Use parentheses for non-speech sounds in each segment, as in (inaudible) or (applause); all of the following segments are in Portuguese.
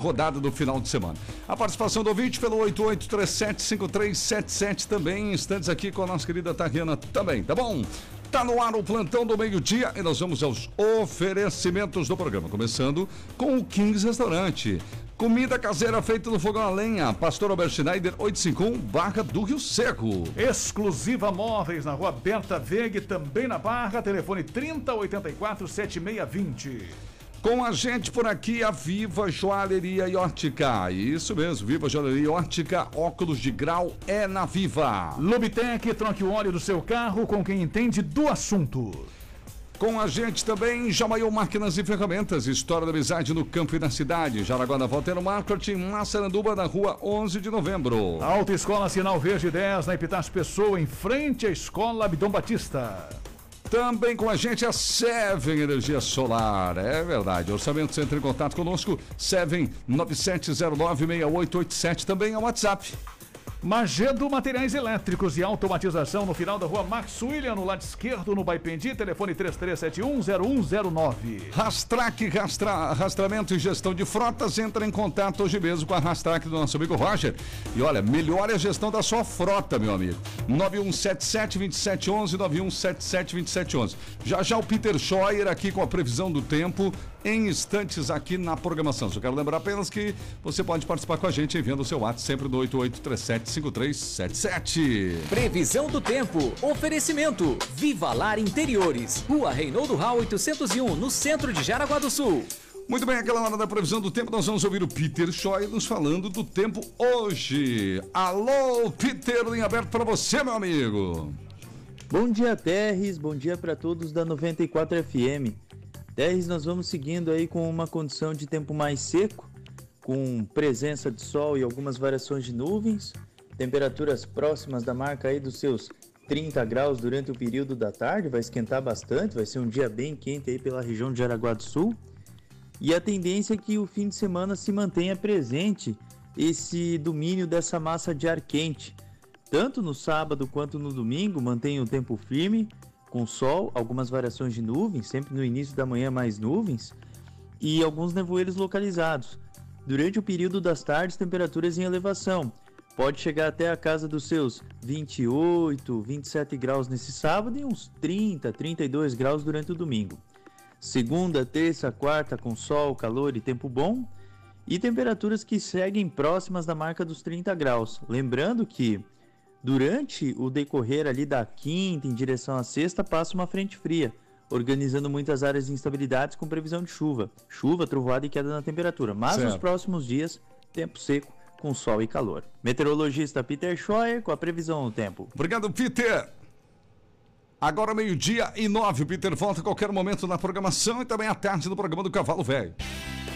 rodada do final de semana. A participação do ouvinte pelo 88375377 também, instantes aqui com a nossa querida Tariana também, tá bom? Tá no ar o plantão do meio-dia e nós vamos aos oferecimentos do programa, começando com o Kings Restaurante. Comida caseira feita no fogão a lenha. Pastor Albert Schneider, 851, Barra do Rio Seco. Exclusiva Móveis na rua Berta Veg, também na Barra. Telefone 3084 7620. Com a gente por aqui, a Viva Joalheria e Ótica. Isso mesmo, Viva Joalheria e Ótica, óculos de grau é na Viva. Lubitec, troque o óleo do seu carro com quem entende do assunto. Com a gente também, Jamaiô Máquinas e Ferramentas, História da Amizade no Campo e na Cidade, Jaraguá da Volta Marketing, Massaranduba, na rua 11 de novembro. Alta Escola Sinal Verde 10, na Epitácio Pessoa, em frente à Escola Abdom Batista. Também com a gente a Seven Energia Solar. É verdade. Orçamento você entra em contato conosco. Seven 97096887 também é o WhatsApp. Magedo Materiais Elétricos e Automatização no final da rua Max William, no lado esquerdo, no Baipendi, telefone 33710109. Rastrac, rastra, rastramento e gestão de frotas, entra em contato hoje mesmo com a Rastrac do nosso amigo Roger. E olha, melhore a gestão da sua frota, meu amigo. 9177-2711, 9177-2711. Já já o Peter Scheuer aqui com a previsão do tempo em instantes aqui na programação. Só quero lembrar apenas que você pode participar com a gente enviando o seu WhatsApp sempre no 88375377. Previsão do tempo. Oferecimento. Viva Lar Interiores. Rua Reinaldo Rau 801, no centro de Jaraguá do Sul. Muito bem, aquela hora da previsão do tempo, nós vamos ouvir o Peter Choi nos falando do tempo hoje. Alô, Peter, linha aberta para você, meu amigo. Bom dia, Terres. Bom dia para todos da 94 FM. Terres, nós vamos seguindo aí com uma condição de tempo mais seco, com presença de sol e algumas variações de nuvens, temperaturas próximas da marca aí dos seus 30 graus durante o período da tarde, vai esquentar bastante, vai ser um dia bem quente aí pela região de Jaraguá do Sul. E a tendência é que o fim de semana se mantenha presente esse domínio dessa massa de ar quente. Tanto no sábado quanto no domingo, mantém o tempo firme, com sol, algumas variações de nuvens, sempre no início da manhã mais nuvens, e alguns nevoeiros localizados. Durante o período das tardes, temperaturas em elevação. Pode chegar até a casa dos seus 28, 27 graus nesse sábado e uns 30, 32 graus durante o domingo. Segunda, terça, quarta com sol, calor e tempo bom. E temperaturas que seguem próximas da marca dos 30 graus. Lembrando que Durante o decorrer ali da quinta em direção à sexta, passa uma frente fria, organizando muitas áreas de instabilidades com previsão de chuva. Chuva, trovoada e queda na temperatura. Mas certo. nos próximos dias, tempo seco com sol e calor. Meteorologista Peter Scheuer com a previsão do tempo. Obrigado, Peter. Agora meio-dia e nove. O Peter volta a qualquer momento na programação e também à tarde no programa do Cavalo Velho.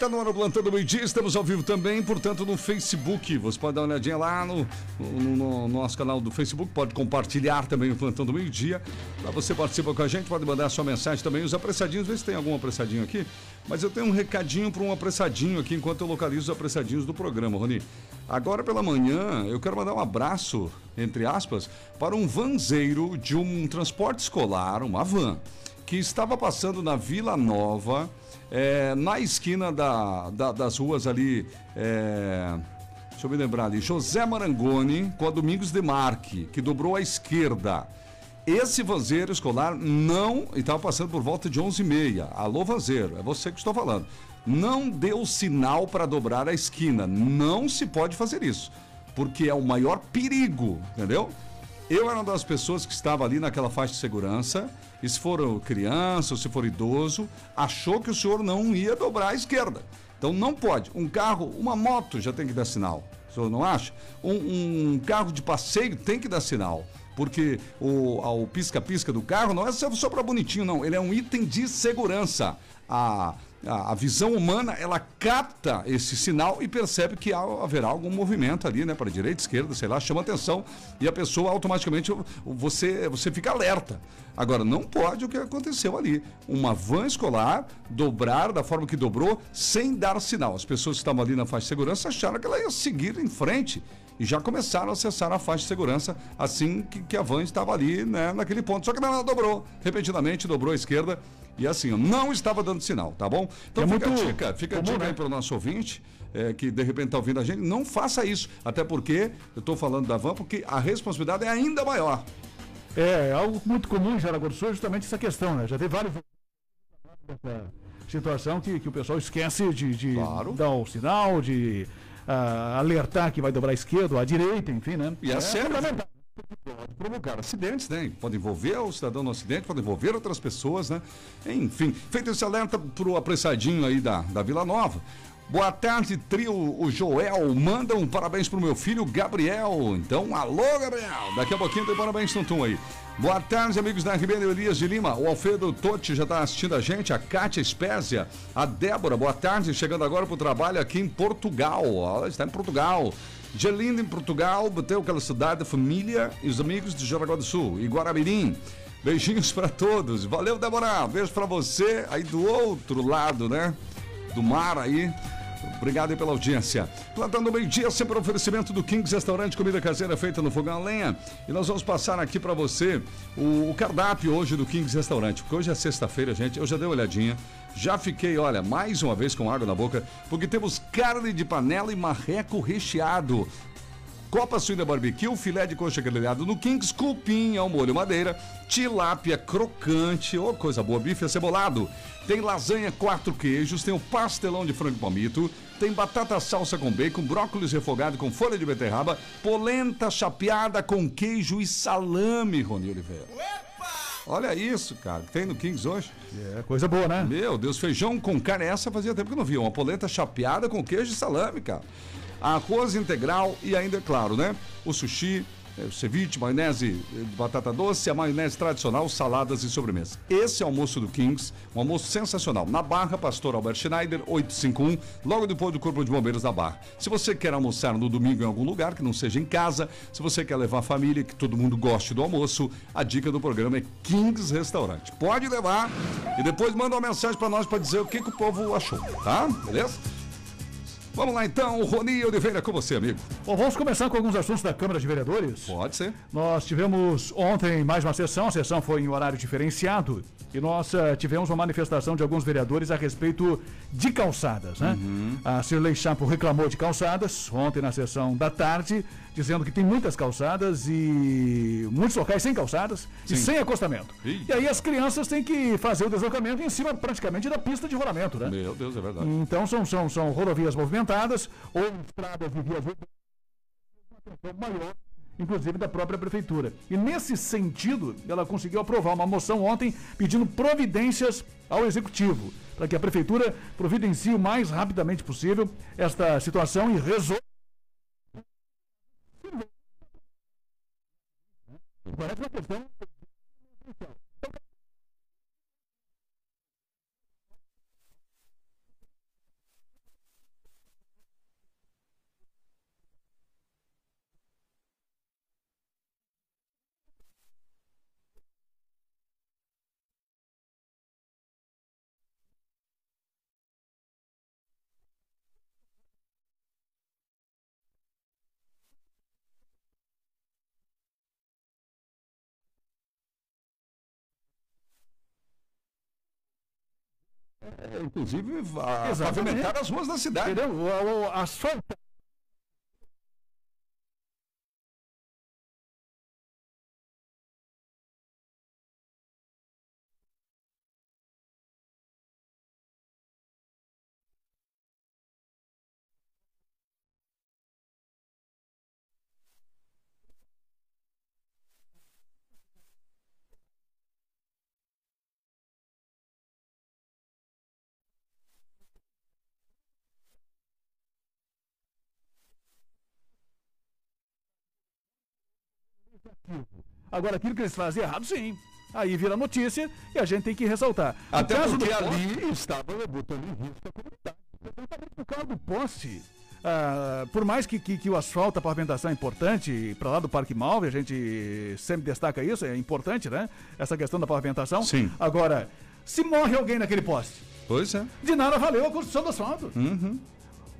Tá no ano plantando meio-dia, estamos ao vivo também, portanto, no Facebook. Você pode dar uma olhadinha lá no, no, no nosso canal do Facebook, pode compartilhar também o plantão do meio-dia. Lá você participa com a gente, pode mandar sua mensagem também, os apressadinhos, vê se tem algum apressadinho aqui. Mas eu tenho um recadinho para um apressadinho aqui enquanto eu localizo os apressadinhos do programa, Rony. Agora pela manhã, eu quero mandar um abraço, entre aspas, para um vanzeiro de um transporte escolar, uma van, que estava passando na Vila Nova é, na esquina da, da, das ruas ali. É, deixa eu me lembrar ali. José Marangoni com a Domingos de Marque, que dobrou à esquerda. Esse vanzeiro escolar não. estava passando por volta de 11h30. Alô, vanzeiro, é você que estou falando. Não deu sinal para dobrar a esquina. Não se pode fazer isso. Porque é o maior perigo, entendeu? Eu era uma das pessoas que estava ali naquela faixa de segurança, e se for criança ou se for idoso, achou que o senhor não ia dobrar à esquerda. Então não pode. Um carro, uma moto já tem que dar sinal. O senhor não acha? Um, um carro de passeio tem que dar sinal porque o pisca-pisca do carro não é só para bonitinho, não. Ele é um item de segurança. A, a, visão humana, ela capta esse sinal e percebe que haverá algum movimento ali, né? Para direita, esquerda, sei lá, chama atenção e a pessoa automaticamente, você, você fica alerta. Agora, não pode o que aconteceu ali. Uma van escolar dobrar da forma que dobrou, sem dar sinal. As pessoas que estavam ali na faixa de segurança acharam que ela ia seguir em frente e já começaram a acessar a faixa de segurança assim que, que a van estava ali, né, naquele ponto. Só que ela dobrou, repentinamente dobrou à esquerda e assim, não estava dando sinal, tá bom? Então é fica muito a dica, fica comum, a dica né? aí para o nosso ouvinte. É, que de repente está ouvindo a gente, não faça isso. Até porque, eu estou falando da van, porque a responsabilidade é ainda maior. É, algo muito comum em Jaraguá do Sul é justamente essa questão, né? Já teve vários situação que, que o pessoal esquece de, de Claro. dar o sinal, de ah, alertar que vai dobrar à esquerda ou à direita, enfim, né? E é, sério, fundamental. Pode provocar acidentes, né? Pode envolver o cidadão no acidente, pode envolver outras pessoas, né? Enfim, feito esse alerta pro apressadinho aí da, da Vila Nova. Boa tarde, trio. O Joel manda um parabéns pro meu filho Gabriel. Então, alô, Gabriel. Daqui a pouquinho tem parabéns, Tuntum aí. Boa tarde, amigos da Ribeira Elias de Lima. O Alfredo Totti já está assistindo a gente. A Kátia Espésia. A Débora, boa tarde. Chegando agora pro trabalho aqui em Portugal. Ela está em Portugal. Gelinda em Portugal, bateu aquela cidade, a família e os amigos de Jaraguá do Sul e Guaramirim. Beijinhos para todos. Valeu, Débora. Beijo para você aí do outro lado, né? Do mar aí. Obrigado pela audiência. Plantando meio-dia, sempre um oferecimento do Kings Restaurante, comida caseira feita no fogão a lenha. E nós vamos passar aqui para você o, o cardápio hoje do Kings Restaurante, porque hoje é sexta-feira, gente. Eu já dei uma olhadinha. Já fiquei, olha, mais uma vez com água na boca, porque temos carne de panela e marreco recheado. Copa suína barbecue, filé de coxa grelhado no Kings, cupim ao molho madeira, tilápia crocante, ô coisa boa, bife acebolado. Tem lasanha quatro queijos, tem o pastelão de frango palmito, tem batata salsa com bacon, brócolis refogado com folha de beterraba, polenta chapeada com queijo e salame, Rony Oliveira. Olha isso, cara, que tem no Kings hoje. É coisa boa, né? Meu Deus, feijão com carne, essa fazia tempo que eu não via. Uma polenta chapeada com queijo e salame, cara. Arroz integral e ainda, é claro, né? O sushi, ceviche, maionese de batata doce, a maionese tradicional, saladas e sobremesa. Esse é o almoço do Kings, um almoço sensacional. Na Barra, Pastor Albert Schneider, 851, logo depois do Corpo de Bombeiros da Barra. Se você quer almoçar no domingo em algum lugar, que não seja em casa, se você quer levar a família, que todo mundo goste do almoço, a dica do programa é Kings Restaurante. Pode levar e depois manda uma mensagem para nós para dizer o que, que o povo achou, tá? Beleza? Vamos lá então, Rony Oliveira, com você, amigo. Bom, vamos começar com alguns assuntos da Câmara de Vereadores. Pode ser. Nós tivemos ontem mais uma sessão, a sessão foi em horário diferenciado e nós eh, tivemos uma manifestação de alguns vereadores a respeito de calçadas, né? A Cirlei Chapo reclamou de calçadas ontem na sessão da tarde, dizendo que tem muitas calçadas e muitos locais sem calçadas e Sim. sem acostamento. Ih. E aí as crianças têm que fazer o deslocamento em cima praticamente da pista de rolamento, né? Meu Deus, é verdade. Então são, são, são rodovias movimentadas ou estradas de vias maior, inclusive da própria prefeitura. E nesse sentido, ela conseguiu aprovar uma moção ontem pedindo providências ao executivo para que a prefeitura providencie o mais rapidamente possível esta situação e resolva. Parece uma questão inclusive, a, Exatamente. pavimentar as ruas da cidade. Entendeu? O, o asfalto. Agora, aquilo que eles fazem errado, sim. Aí vira notícia e a gente tem que ressaltar. Até porque ali estava botando em risco a comunidade. Exatamente por causa do poste. ah, por mais que, que, que o asfalto, a pavimentação é importante, para lá do Parque Malve, a gente sempre destaca isso, é importante, né? Essa questão da pavimentação. Sim. Agora, se morre alguém naquele poste, Pois é. de nada valeu a construção do asfalto.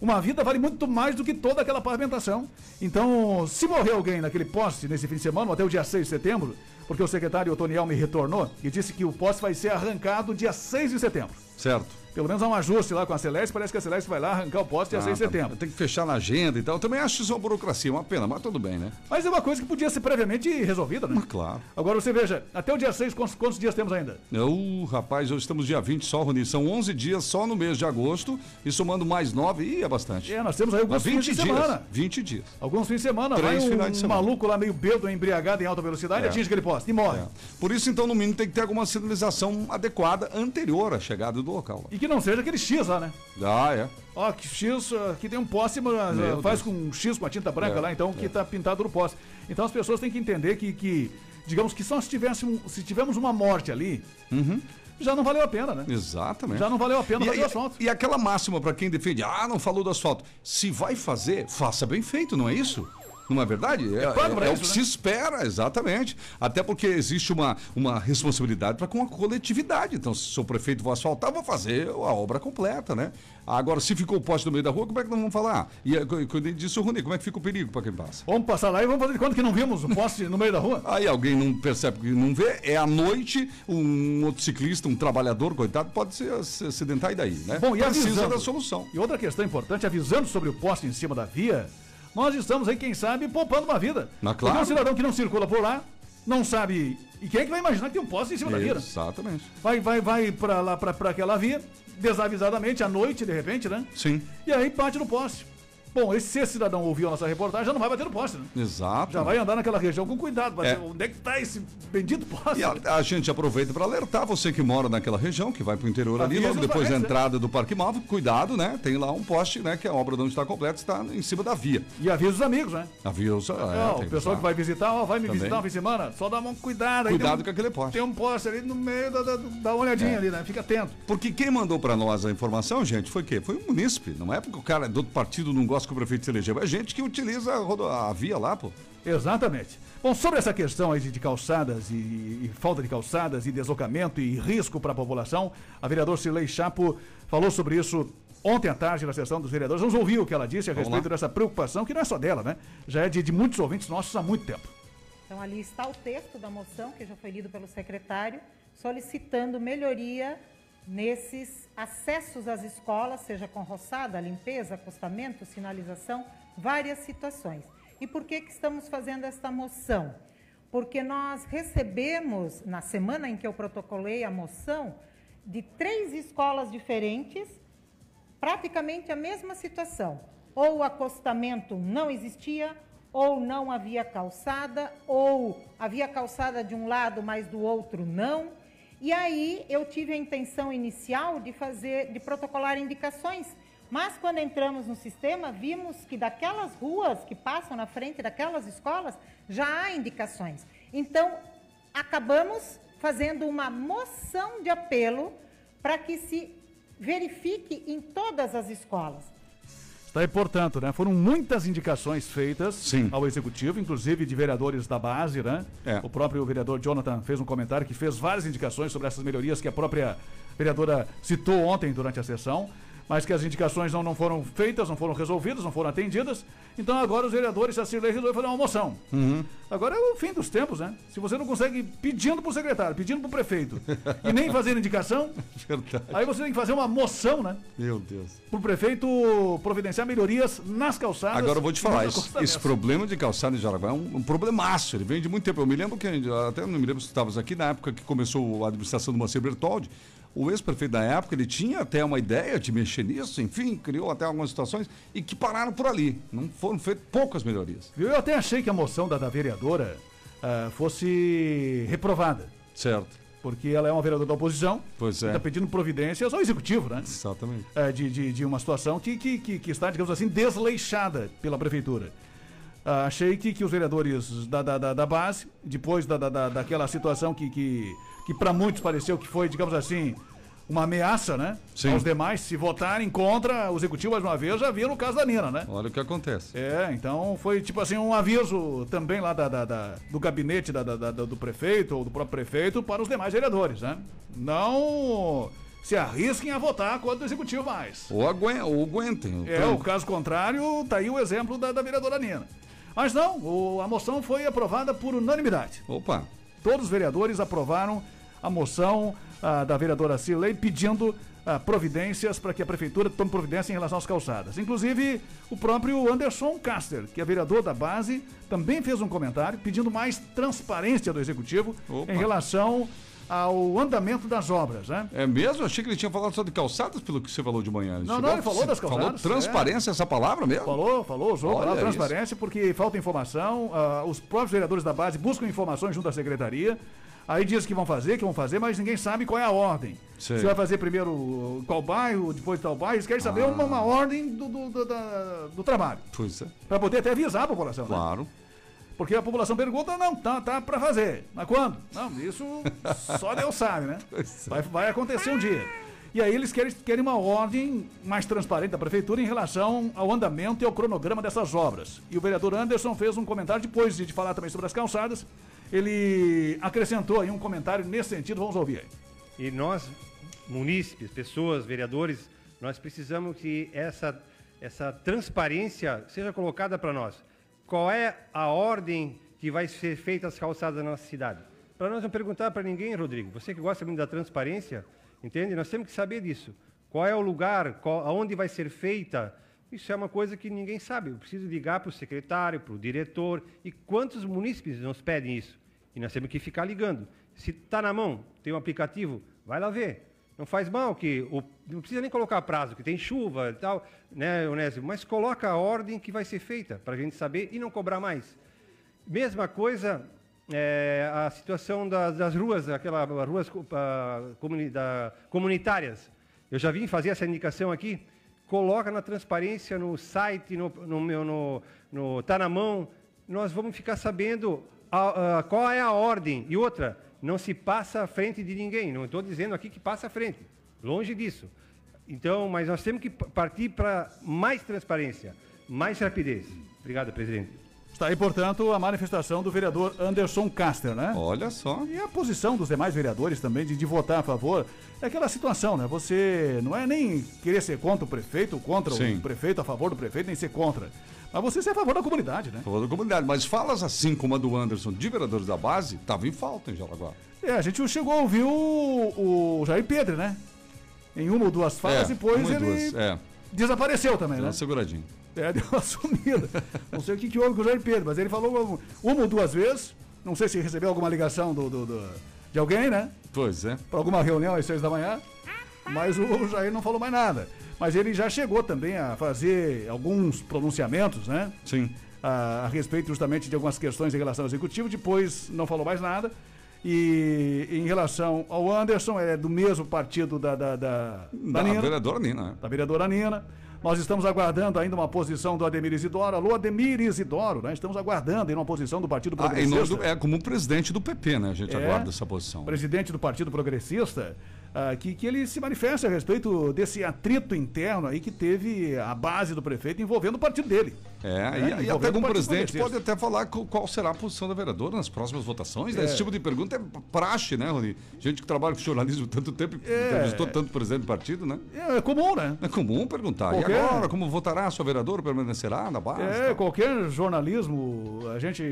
Uma vida vale muito mais do que toda aquela pavimentação. Então, se morrer alguém naquele poste nesse fim de semana, até o dia 6 de setembro, porque o secretário Otoniel me retornou e disse que o poste vai ser arrancado dia 6 de setembro. Certo. Pelo menos há um ajuste lá com a Celeste, parece que a Celeste vai lá arrancar o poste dia Ah, 6 de tá. setembro. Tem que fechar na agenda e tal. Eu também acho isso uma burocracia, uma pena, mas tudo bem, né? Mas é uma coisa que podia ser previamente resolvida, né? Mas claro. Agora você veja, até o dia 6, quantos, quantos dias temos ainda? Uh, rapaz, hoje estamos dia 20 só, Rony. São 11 dias só no mês de agosto e somando mais 9, ih, é bastante. É, nós temos aí alguns Mas 20 fins de dias. semana. 20 dias. Alguns fins de semana, Três vai um, finais de semana. maluco lá meio bêbado, embriagado em alta velocidade, É. atinge aquele poste e morre. É. Por isso, então, no mínimo, tem que ter alguma sinalização adequada anterior à chegada do local. E que não seja aquele X lá, né? Ah, é. Ó, que X, aqui tem um poste, mas Meu faz Deus. com um X com a tinta branca É, lá, então, que tá pintado no poste. Então as pessoas têm que entender que, que digamos que só se tivéssemos, se tivermos uma morte ali, já não valeu a pena, né? Exatamente. Já não valeu a pena fazer o e- asfalto. e aquela máxima para quem defende, ah, não falou do asfalto. Se vai fazer, faça bem feito, não é isso? Não é verdade? É, pago pra é o que né? se espera, exatamente. Até porque existe uma, uma responsabilidade para com a coletividade. Então, se sou prefeito vou asfaltar, vou fazer a obra completa, né? Agora, se ficou o poste no meio da rua, como é que nós vamos falar? E eh, quando disse o Rony, como é que fica o perigo para quem passa? Vamos passar lá e vamos fazer de conta que não vimos o poste no meio da rua. Aí alguém não percebe que não vê, é à noite, um motociclista, um trabalhador, coitado, pode se, se acidentar e daí, né? Bom, e Precisa avisando. da solução. E outra questão importante, avisando sobre o poste em cima da via, nós estamos aí, quem sabe, poupando uma vida. Mas Porque claro. um cidadão que não circula por lá, não sabe. E quem é que vai imaginar que tem um poste em cima da via? né? Exatamente. Vai, vai, vai pra lá, pra, pra aquela via, desavisadamente, à noite, de repente, né? Sim, E aí bate no poste. Bom, esse, se cidadão ouviu a nossa reportagem, já não vai bater no poste, né? exato. Já vai andar naquela região com cuidado. É. onde é que tá esse bendito poste? E a, a gente aproveita para alertar você que mora naquela região, que vai para o interior ali, Avisa logo os depois da entrada do Parque Móvel, cuidado, né? Tem lá um poste, né? Que a obra não está completa, está em cima da via. E avisa os amigos, né? Avisa, é, tem o pessoal que vai visitar, ó, vai me Também. visitar no fim de semana, só dá uma cuidado aí. Cuidado um, com aquele poste. Tem um poste ali no meio, da, da, uma olhadinha É. ali, né? Fica atento. Porque quem mandou para nós a informação, gente, foi quê? Foi o munícipe. Não é porque o cara do outro partido não gosta que o prefeito se elegeu. É gente que utiliza a, via lá, pô. Exatamente. Bom, sobre essa questão aí de, de calçadas e, e falta de calçadas e deslocamento e risco para a população, a vereadora Cirlei Chapo falou sobre isso ontem à tarde na sessão dos vereadores. Vamos ouvir o que ela disse a Vamos respeito lá. dessa preocupação, que não é só dela, né? Já é de, de muitos ouvintes nossos há muito tempo. Então, ali está o texto da moção, que já foi lido pelo secretário, solicitando melhoria nesses acessos às escolas, seja com roçada, limpeza, acostamento, sinalização, várias situações. E por que, que estamos fazendo esta moção? Porque nós recebemos, na semana em que eu protocolei a moção, de três escolas diferentes, praticamente a mesma situação. Ou o acostamento não existia, ou não havia calçada, ou havia calçada de um lado, mas do outro não. E aí eu tive a intenção inicial de fazer, de protocolar indicações. Mas quando entramos no sistema, vimos que daquelas ruas que passam na frente daquelas escolas, já há indicações. Então, acabamos fazendo uma moção de apelo para que se verifique em todas as escolas. Está aí, portanto, né? Foram muitas indicações feitas Sim. ao executivo, inclusive de vereadores da base, né? É. O próprio vereador Jonathan fez um comentário que fez várias indicações sobre essas melhorias que a própria vereadora citou ontem durante a sessão, mas que as indicações não, não foram feitas, não foram resolvidas, não foram atendidas. Então agora os vereadores, a Cirlei resolveu fazer uma moção. Uhum. Agora é o fim dos tempos, né? Se você não consegue pedindo para o secretário, pedindo para o prefeito (laughs) e nem fazer indicação, Verdade. aí você tem que fazer uma moção, né? Meu Deus. para o prefeito providenciar melhorias nas calçadas. Agora eu vou te falar, esse, esse problema de calçada em Jaraguá é um, um problemaço. Ele vem de muito tempo. Eu me lembro que, até não me lembro se estavas aqui, na época que começou a administração do Macedo Bertoldi, o ex-prefeito da época, ele tinha até uma ideia de mexer nisso, enfim, criou até algumas situações e que pararam por ali. Não foram feitas poucas melhorias. Eu até achei que a moção da, da vereadora ah, fosse reprovada, Certo. porque ela é uma vereadora da oposição. Pois é. Está pedindo providências ao executivo, né? Exatamente. É, de, de, de uma situação que, que, que, que está, digamos assim, desleixada pela prefeitura. ah, achei que, que os vereadores da, da, da, da base, depois da, da, da- daquela situação que, que, que para muitos pareceu que foi, digamos assim, uma ameaça, né? Sim. Aos demais, se votarem contra o executivo mais uma vez, já viram no caso da Nina, né? Olha o que acontece. É, então foi tipo assim um aviso também lá da, da- da- do gabinete da- da- do prefeito ou do próprio prefeito para os demais vereadores, né? Não se arrisquem a votar contra o executivo mais. Ou, aguen ou aguentem. É, o caso contrário, tá aí o exemplo da, da vereadora Nina. Mas não, o- a moção foi aprovada por unanimidade. Opa. Todos os vereadores aprovaram a moção ah, da vereadora Cirlei pedindo ah, providências para que a prefeitura tome providência em relação às calçadas. Inclusive, o próprio Anderson Caster, que é vereador da base, também fez um comentário pedindo mais transparência do executivo Opa. em relação ao andamento das obras, né? É mesmo? Achei que ele tinha falado só de calçadas, pelo que você falou de manhã. Não, Chegou não, a- ele falou das calçadas, Falou transparência essa palavra mesmo? Falou, falou, usou a palavra isso. transparência, porque falta informação. ah, os próprios vereadores da base buscam informações junto à secretaria. Aí diz que vão fazer, que vão fazer, mas ninguém sabe qual é a ordem. Sei. Se vai fazer primeiro qual bairro, depois tal bairro, eles querem saber Ah. uma, uma ordem do, do, do- do trabalho. Pois é. Para poder até avisar a população, né? Porque a população pergunta, não, tá, tá para fazer. Mas quando? Não, isso só Deus sabe, né? (laughs) É. Vai, vai acontecer um dia. E aí eles querem, querem uma ordem mais transparente da prefeitura em relação ao andamento e ao cronograma dessas obras. E o vereador Anderson fez um comentário, depois de falar também sobre as calçadas, ele acrescentou aí um comentário nesse sentido, vamos ouvir aí. E nós, munícipes, pessoas, vereadores, nós precisamos que essa, essa transparência seja colocada para nós. Qual é a ordem que vai ser feita as calçadas na nossa cidade? Para nós não perguntar para ninguém, Rodrigo. Você que gosta muito da transparência, entende? Nós temos que saber disso. Qual é o lugar, qual, aonde vai ser feita. Isso é uma coisa que ninguém sabe. Eu preciso ligar para o secretário, para o diretor. E quantos munícipes nos pedem isso? E nós temos que ficar ligando. Se está na mão, tem um aplicativo, vai lá ver. Não faz mal que o- não precisa nem colocar prazo, que tem chuva e tal, né, Onésio? Mas coloca a ordem que vai ser feita para a gente saber e não cobrar mais. Mesma coisa é, a situação das, das ruas, aquelas ruas co- comuni- da- comunitárias. Eu já vim fazer essa indicação aqui. Coloca na transparência no site, no, no meu, no, no tá na mão. Nós vamos ficar sabendo a- a- qual é a ordem. E outra, não se passa à frente de ninguém. Não estou dizendo aqui que passa à frente. Longe disso. Então, mas nós temos que partir para mais transparência, mais rapidez. Obrigado, presidente. Está aí, portanto, a manifestação do vereador Anderson Caster, né? Olha só. E a posição dos demais vereadores também de, de votar a favor é aquela situação, né? Você não é nem querer ser contra o prefeito, contra Sim. o prefeito, a favor do prefeito, nem ser contra. Mas você ser a favor da comunidade, né? Falou da comunidade. Mas falas assim como a do Anderson, de vereadores da base, tava em falta em Jaraguá. É, a gente chegou a ouvir o, o Jair Pedro, né? Em uma ou duas falas, é, depois ele duas. É, desapareceu também, deu né? uma seguradinha. É, (laughs) deu uma sumida. Não sei o que, que houve com o Jair Pedro, mas ele falou uma ou duas vezes. Não sei se recebeu alguma ligação do, do- do- de alguém, né? Pois é. para alguma reunião às seis da manhã, mas o Jair não falou mais nada. Mas ele já chegou também a fazer alguns pronunciamentos, né? Sim. A, a respeito justamente de algumas questões em relação ao executivo, depois não falou mais nada. E em relação ao Anderson, é do mesmo partido da, da, da, da Da Nina, vereadora Nina, né? da vereadora Nina. Nós estamos aguardando ainda uma posição do Ademir Isidoro. Alô, Ademir Isidoro, né? Estamos aguardando ainda uma posição do Partido Ah, Progressista. do- é como presidente do PP, né? A gente É. aguarda essa posição. presidente do Partido Progressista, ah, que, que ele se manifesta a respeito desse atrito interno aí que teve a base do prefeito envolvendo o partido dele. É, É, e, e até o presidente pode até falar qual será a posição da vereadora nas próximas votações. né? É. Esse tipo de pergunta é praxe, né, Rony? Gente que trabalha com jornalismo tanto tempo e É. entrevistou tanto presidente do partido, né? É, é comum, né? É comum perguntar. Qualquer- E agora, como votará a sua vereadora? Permanecerá na base? É, qualquer jornalismo, a gente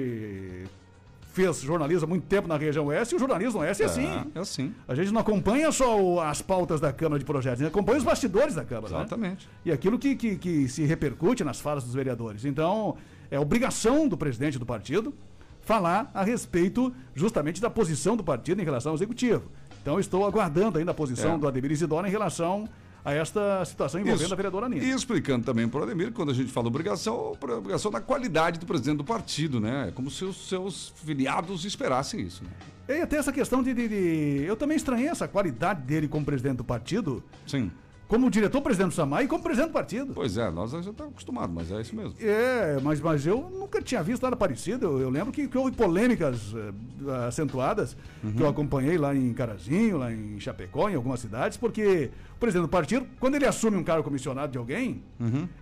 fez jornalismo há muito tempo na região oeste e o jornalismo oeste é, assim. É assim. A gente não acompanha só o- as pautas da Câmara de Projetos, a gente acompanha os bastidores da Câmara. né? Exatamente. E aquilo que, que, que se repercute nas falas dos vereadores. Então, é obrigação do presidente do partido falar a respeito justamente da posição do partido em relação ao executivo. Então, estou aguardando ainda a posição É. do Ademir Isidoro em relação a esta situação envolvendo Isso. a vereadora Nina. E explicando também para o Ademir, quando a gente fala obrigação, obrigação da qualidade do presidente do partido, né? É como se os seus filiados esperassem isso. Né? E até essa questão de, de- de- Eu também estranhei essa qualidade dele como presidente do partido, Sim. como diretor-presidente do SAMAI e como presidente do partido. Pois é, nós já estamos acostumados, mas é isso mesmo. É, mas, mas eu nunca tinha visto nada parecido. Eu, eu lembro que, que houve polêmicas eh, acentuadas que eu acompanhei lá em Carazinho, lá em Chapecó, em algumas cidades, porque presidente do partido, quando ele assume um cargo comissionado de alguém,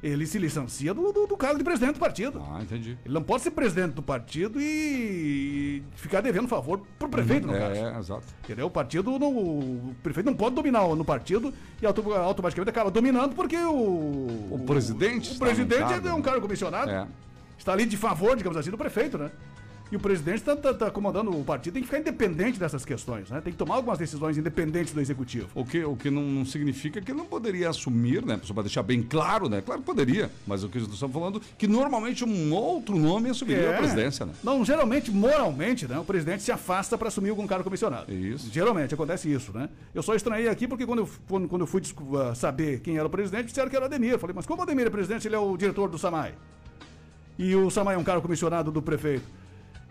ele se licencia do, do, do cargo de presidente do partido. Ah, entendi. Ele não pode ser presidente do partido e ficar devendo favor pro prefeito, no caso. É, é, exato. Entendeu? O partido, não, o prefeito não pode dominar o- no partido e auto- automaticamente acaba dominando porque o. O presidente O, está no presidente é um cargo comissionado. É. Está ali de favor, digamos assim, do prefeito, né? E o presidente está comandando o partido, tem que ficar independente dessas questões, né? Tem que tomar algumas decisões independentes do executivo. O que, o que não, não significa que ele não poderia assumir, né? Só para deixar bem claro, né? Claro que poderia, mas o que nós estamos falando que normalmente um outro nome assumiria É. a presidência, né? Não, geralmente, moralmente, né, o presidente se afasta para assumir algum cargo comissionado. Isso. Geralmente acontece isso, né? Eu só estranhei aqui porque quando eu, quando, quando eu fui ah, saber quem era o presidente, disseram que era o Ademir. Eu falei, mas como o Ademir é presidente, ele é o diretor do SAMAI? E o SAMAI é um cargo comissionado do prefeito.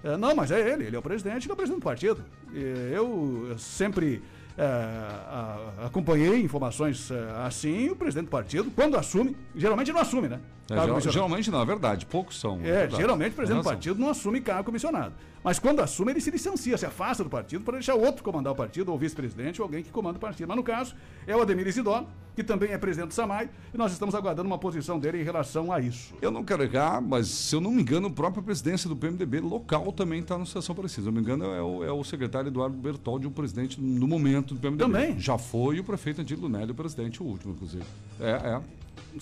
É, não, mas é ele, ele é o presidente, ele é o presidente do partido. E eu sempre é, a- acompanhei informações é, assim, o presidente do partido, quando assume, geralmente não assume, né? É, geral- geralmente não, é verdade. Poucos são. É, verdade. geralmente o presidente do partido não assume cargo comissionado. Mas quando assume, ele se licencia, se afasta do partido para deixar outro comandar o partido, ou vice-presidente, ou alguém que comanda o partido. Mas no caso, é o Ademir Isidoro, que também é presidente do SAMAI, e nós estamos aguardando uma posição dele em relação a isso. Eu não quero errar, mas se eu não me engano, a própria presidência do PMDB local também está numa situação parecida. Se eu não me engano, é o, é o secretário Eduardo Bertoldi, o presidente no momento do PMDB. Também. Já foi o prefeito Antílio Nélio, o presidente, o último, inclusive. É, é.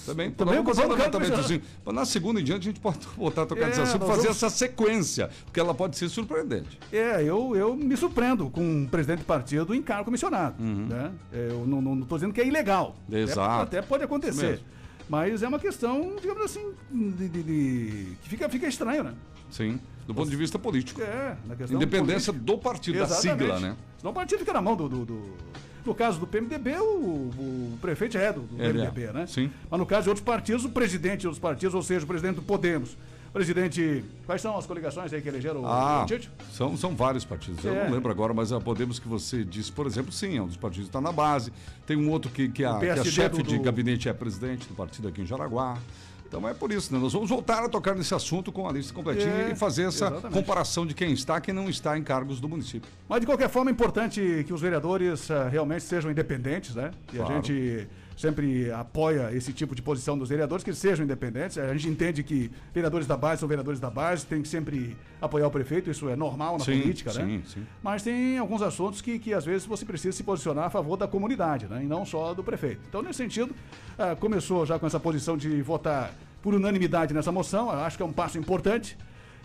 Também, Também cargo levantamento assim. na segunda em diante a gente pode (laughs) voltar a tocar É, desse assunto, fazer vamos- essa sequência, porque ela pode ser surpreendente. É, eu, eu me surpreendo com um presidente de partido em cargo comissionado. Né? É, Eu não estou dizendo que é ilegal. Uhum. Exato. Até, até pode acontecer. Mas é uma questão, digamos assim, de, de- de- que fica, fica estranho, né? Sim, do ponto de vista político. É, na questão Independência política. do partido, da Exatamente. sigla, né? Senão o partido fica na mão do. do- do- No caso do PMDB, o, o prefeito é do, do Ele é. PMDB, né? Sim. Mas no caso de outros partidos, o presidente de outros partidos, ou seja, o presidente do Podemos. Presidente. Quais são as coligações aí que elegeram o- Ah, o Tite? são, são vários partidos. Eu É. não lembro agora, mas a Podemos que você disse, por exemplo, sim, é um dos partidos que está na base. Tem um outro que, que, a, que a chefe do- de gabinete é presidente do partido aqui em Jaraguá. Então é por isso, né? Nós vamos voltar a tocar nesse assunto com a lista completinha É, e fazer essa exatamente. comparação de quem está e quem não está em cargos do município. Mas de qualquer forma é importante que os vereadores ah, realmente sejam independentes, né? E Claro. a gente sempre apoia esse tipo de posição dos vereadores, que eles sejam independentes. A gente entende que vereadores da base são vereadores da base, tem que sempre apoiar o prefeito, isso é normal na Sim, política, né? sim, sim. Mas tem alguns assuntos que, que às vezes você precisa se posicionar a favor da comunidade, né? E não só do prefeito. Então, nesse sentido, ah, começou já com essa posição de votar por unanimidade nessa moção, eu acho que é um passo importante.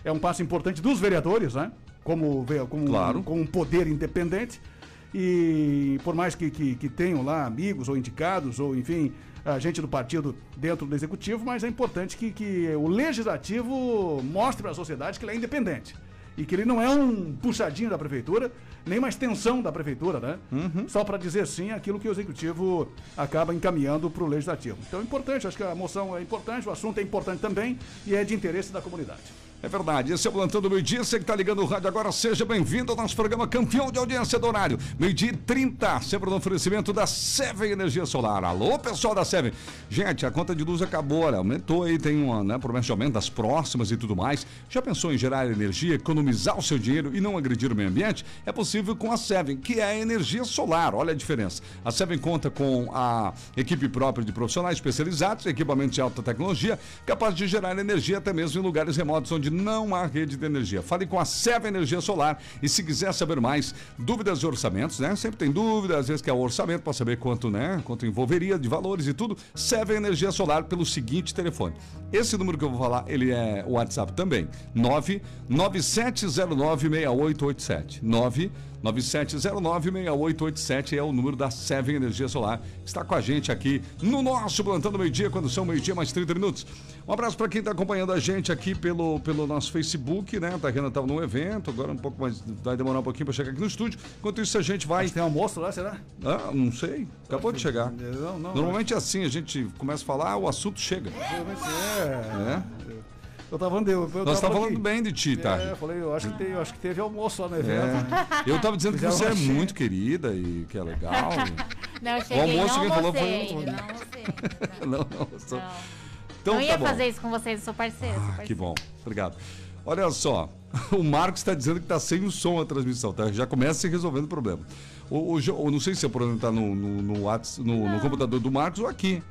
É um passo importante dos vereadores, né? Como, como, Claro. com um poder independente. E por mais que, que, que tenham lá amigos ou indicados, ou enfim, gente do partido dentro do executivo, mas é importante que, que o legislativo mostre para a sociedade que ele é independente. E que ele não é um puxadinho da prefeitura, nem uma extensão da prefeitura, né? Só para dizer sim aquilo que o executivo acaba encaminhando para o legislativo. Então é importante, acho que a moção é importante, o assunto é importante também e é de interesse da comunidade. É verdade, esse é o Plantão do Meio Dia. Você que está ligando o rádio agora, seja bem-vindo ao nosso programa campeão de audiência do horário. Meio-dia e 30, sempre no oferecimento da Seven Energia Solar. Alô, pessoal da Seven. Gente, a conta de luz acabou, olha, aumentou aí, tem uma né, promessa de aumento das próximas e tudo mais. Já pensou em gerar energia, economizar o seu dinheiro e não agredir o meio ambiente? É possível com a Seven, que é a energia solar. Olha a diferença. A Seven conta com a equipe própria de profissionais especializados, equipamentos de alta tecnologia, capaz de gerar energia até mesmo em lugares remotos onde não há rede de energia. Fale com a Seven Energia Solar e se quiser saber mais, dúvidas e orçamentos, né? Sempre tem dúvida, às vezes que é o orçamento para saber quanto, né? Quanto envolveria de valores e tudo. Seven Energia Solar pelo seguinte telefone. Esse número que eu vou falar, ele é o WhatsApp também. 997096887. 97096887 é o número da Seven Energia Solar. Está com a gente aqui no nosso Plantão do Meio Dia, quando são meio-dia mais 30 minutos. Um abraço para quem está acompanhando a gente aqui pelo, pelo nosso Facebook, né? A Tariana estava num evento, agora um pouco mais. Vai demorar um pouquinho para chegar aqui no estúdio. Enquanto isso, a gente vai. Mas tem almoço lá, será? Ah, não sei. Acabou de chegar. Não, não. Normalmente é assim, a gente começa a falar, o assunto chega. É. né? Eu tava falando, eu, eu Nós estamos falando aqui. bem de ti, tá? É, eu falei, eu acho que, tem, eu acho que teve almoço lá no evento. É. Eu tava dizendo que você é muito querida e que é legal. (laughs) Não, eu cheguei, almoço não quem falou foi o- não almocei Não, (laughs) não. só- Não, Então não tá ia bom. fazer isso com vocês, eu sou parceira. sou Ah, parceira. que bom. Obrigado. Olha só, (laughs) o Marcos está dizendo que está sem o som a transmissão, tá? Já começa se resolvendo o problema. O, o, eu não sei se o problema está no, no, no, no- no computador do Marcos ou aqui.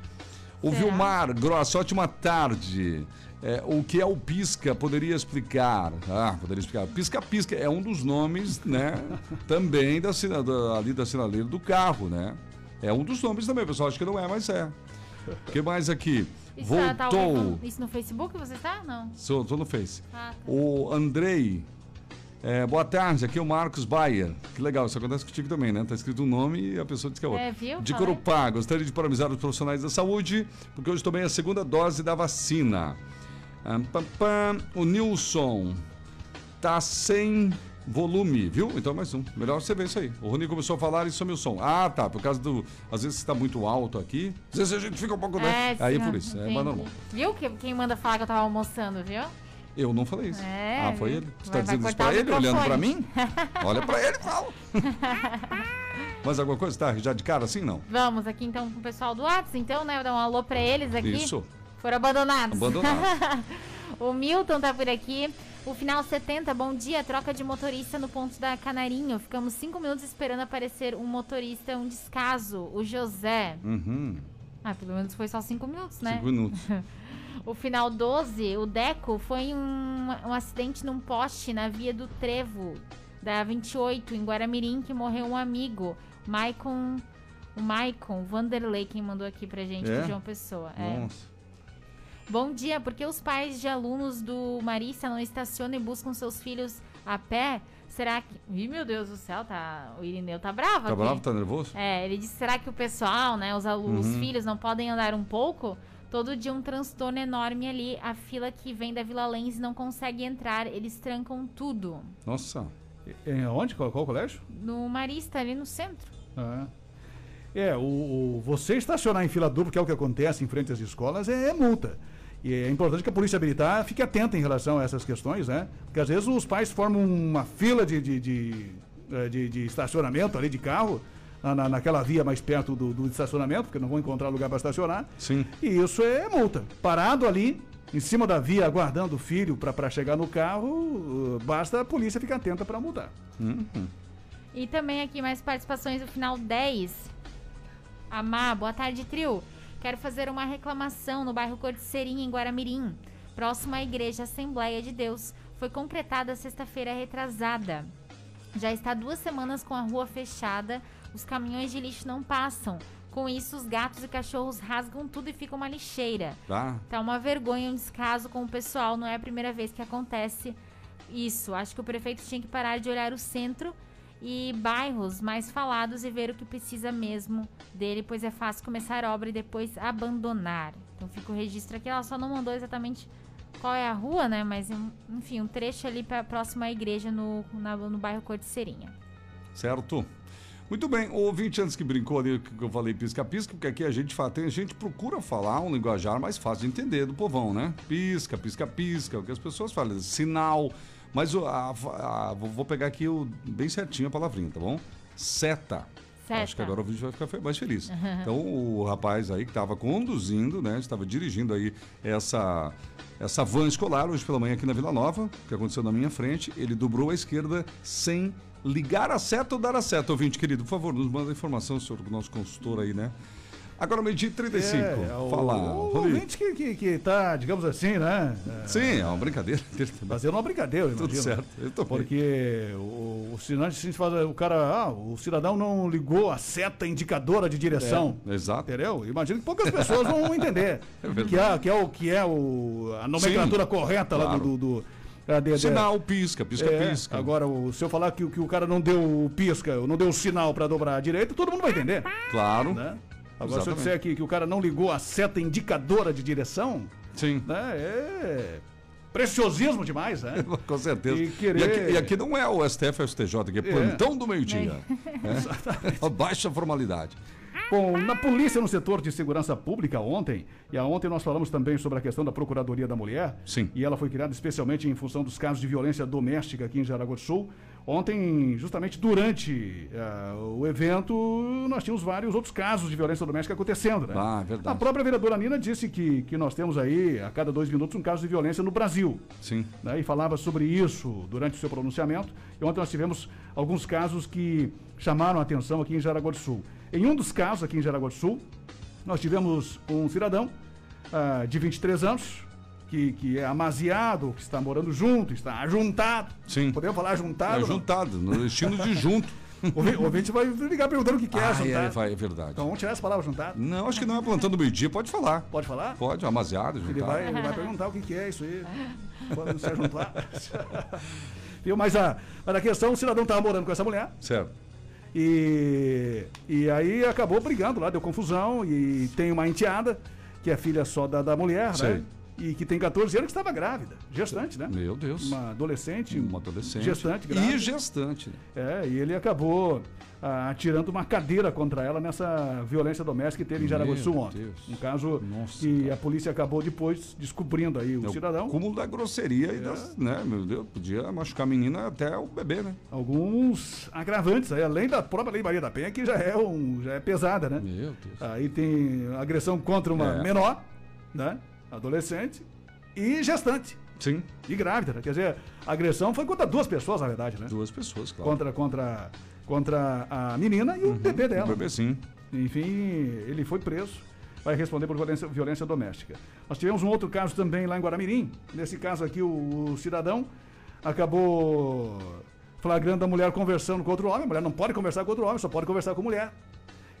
O Será? Vilmar Gross, ótima tarde. É, o que é o pisca? Poderia explicar? Ah, poderia explicar. Pisca-pisca é um dos nomes, né? também da, sina- da, ali da sinaleira do carro, né? É um dos nomes também, pessoal. Acho que não é, mas é. O que mais aqui? Isso, tá- tá? Voltou. isso no Facebook você tá? Não. Sou, tô no Face. Ah, tá. O Andrei. é, boa tarde, aqui é o Marcos Bayer. Que legal, isso acontece contigo também, né? Tá escrito um nome e a pessoa diz que é outro. É, viu? De. Corupá, gostaria de parabenizar os profissionais da saúde, porque hoje tomei a segunda dose da vacina. O Nilson tá sem volume, viu? Então mais um. Melhor você ver isso aí. O Rony começou a falar e sumiu o som. Ah, tá. Por causa do. Às vezes está muito alto aqui. Às vezes a gente fica um pouco. né? É, aí é por isso. É entendi. mais normal. Viu que, quem manda falar que eu tava almoçando, viu? Eu não falei isso. É, ah, foi ele. Você Vai- tá dizendo isso pra ele, olhando pra mim? Olha pra ele e fala. (laughs) Mais alguma coisa? Tá, já de cara assim, não? Vamos aqui então com o pessoal do Whats, então, né? Dar um alô pra eles aqui. Isso. Foram abandonados. Abandonado. (laughs) o Milton tá por aqui. O final 70, bom dia. Troca de motorista no ponto da Canarinho. Ficamos cinco minutos esperando aparecer um motorista, um descaso. O José. Uhum. Ah, pelo menos foi só cinco minutos, né? Cinco minutos. (laughs) O final 12, o Deco, foi um, um acidente num poste na via do Trevo, da 28, em Guaramirim, que morreu um amigo. Maicon. O Maicon Vanderlei, quem mandou aqui pra gente, É? de João Pessoa. É. Bom dia, por que os pais de alunos do Marista não estacionam e buscam seus filhos a pé? Será que. Ih, meu Deus do céu, tá. O Irineu tá bravo Tá aqui. bravo? Tá nervoso? É, ele disse: será que o pessoal, né, os alunos, os Uhum. filhos, não podem andar um pouco? Todo dia um transtorno enorme ali. A fila que vem da Vila Lens não consegue entrar, eles trancam tudo. Nossa. É, onde? Qual, qual colégio? No Marista, ali no centro. Ah. É, o, o- você estacionar em fila dupla, que é o que acontece em frente às escolas, é, é multa. E é importante que a polícia militar fique atenta em relação a essas questões, né? Porque às vezes os pais formam uma fila de, de, de, eh, de- de estacionamento ali de carro, na, na- naquela via mais perto do, do estacionamento, porque não vão encontrar lugar para estacionar. Sim. E isso é multa. Parado ali, em cima da via, aguardando o filho para chegar no carro, uh, basta a polícia ficar atenta para multar. E também aqui mais participações no final 10. Amar, boa tarde, trio. Quero fazer uma reclamação no bairro Cordiceirinha, em Guaramirim, próximo à Igreja Assembleia de Deus. Foi concretada sexta-feira retrasada. Já está duas semanas com a rua fechada, os caminhões de lixo não passam. Com isso, os gatos e cachorros rasgam tudo e fica uma lixeira. Tá? Tá uma vergonha, um descaso com o pessoal. Não é a primeira vez que acontece isso. Acho que o prefeito tinha que parar de olhar o centro e bairros mais falados e ver o que precisa mesmo dele, pois é fácil começar obra e depois abandonar. Então fica o registro aqui. Ela só não mandou exatamente qual é a rua, né? Mas enfim, um trecho ali para próxima à igreja no, na- no bairro Cordiceirinha. Certo? Muito bem, o ouvinte antes que brincou ali que eu falei pisca-pisca, porque aqui a gente fala, tem, a gente procura falar um linguajar mais fácil de entender do povão, né? Pisca, pisca-pisca, o que as pessoas falam, sinal. Mas a- a- vou pegar aqui o, bem certinho a palavrinha, tá bom? Seta. Seta. Acho que agora o vídeo vai ficar mais feliz. Então, o rapaz aí que estava conduzindo, né? Estava dirigindo aí essa, essa van escolar hoje pela manhã aqui na Vila Nova, que aconteceu na minha frente. Ele dobrou à esquerda sem ligar a seta ou dar a seta. Ouvinte, querido, por favor, nos manda informação sobre o nosso consultor aí, né? Agora, meio-dia e 35. É, o, Fala, o ouvinte que, que, que tá, digamos assim, né? é, Sim, é uma brincadeira. (laughs) Fazendo uma brincadeira, eu Tudo imagino. certo, eu tô bem. Porque o, o sinal, se faz, o cara, ah, o cidadão não ligou a seta indicadora de direção. É, exato. Entendeu? Imagino que poucas pessoas vão (laughs) entender. verdade. que, é, que é o que é o, a nomenclatura Sim, correta lá claro. do. do, do a de- de- Sinal, pisca, pisca-pisca. É, agora, o, se eu falar que, o- que o cara não deu o pisca, não deu o sinal para dobrar a direita, todo mundo vai entender. Claro. Né? Agora, se eu Exatamente. disser que, que o cara não ligou a seta indicadora de direção, Sim. né, é preciosismo demais, né? (laughs) Com certeza. E E, querer- aqui, e aqui não é o STF, é o STJ, aqui é plantão do meio-dia. É. (laughs) Baixa formalidade. Bom, na polícia no setor de segurança pública ontem, e a ontem nós falamos também sobre a questão da Procuradoria da Mulher. Sim. E ela foi criada especialmente em função dos casos de violência doméstica aqui em Jaraguá do Sul. Ontem, justamente durante ah, o evento, nós tínhamos vários outros casos de violência doméstica acontecendo. Né? Ah, verdade. A própria vereadora Nina disse que, que nós temos aí, a cada dois minutos, um caso de violência no Brasil. Sim. né, e falava sobre isso durante o seu pronunciamento. E ontem nós tivemos alguns casos que chamaram a atenção aqui em Jaraguá do Sul. Em um dos casos aqui em Jaraguá do Sul, nós tivemos um cidadão ah, de 23 anos, que, que é amaziado, que está morando junto, está ajuntado. Sim. Podemos falar ajuntado? É não? juntado, no estilo de junto. O (laughs) ouvi- o ouvinte vai ligar perguntando o que, que é Ah, ajuntado. é, vai, é verdade. Então vamos tirar essa palavra juntado. Não, acho que não é plantando meio-dia, pode falar. Pode falar? Pode, amaziado, Ele juntado. vai, ele vai perguntar o que, que é isso aí. Pode se juntar. Viu? Mas a, mas a questão, o cidadão estava morando com essa mulher. Certo. E, e aí acabou brigando lá, deu confusão. E tem uma enteada, que é filha só da, da mulher, Sei. né? E que tem 14 anos que estava grávida. Gestante, né? Meu Deus. Uma adolescente. Uma adolescente. Gestante, grávida. E gestante. É, e ele acabou ah, atirando uma cadeira contra ela nessa violência doméstica que teve em Jaraguá ontem. Deus. Um caso Nossa, que cara. a polícia acabou depois descobrindo aí o É o cidadão. cúmulo da grosseria e das, né, meu Deus, podia machucar a menina até o bebê, né? Alguns agravantes aí, além da própria Lei Maria da Penha, que já é, um, já é pesada, né? Meu Deus. Aí tem agressão contra uma É. menor, né? Adolescente e gestante. Sim, E grávida, né? Quer dizer, a agressão foi contra duas pessoas, na verdade, né? duas pessoas, claro. Contra, contra, contra a menina e o bebê O dela. bebê sim. Enfim, ele foi preso. Vai responder por violência, violência doméstica. Nós tivemos um outro caso também lá em Guaramirim. Nesse caso aqui, o, o cidadão acabou flagrando a mulher conversando com outro homem. A mulher não pode conversar com outro homem, só pode conversar com mulher.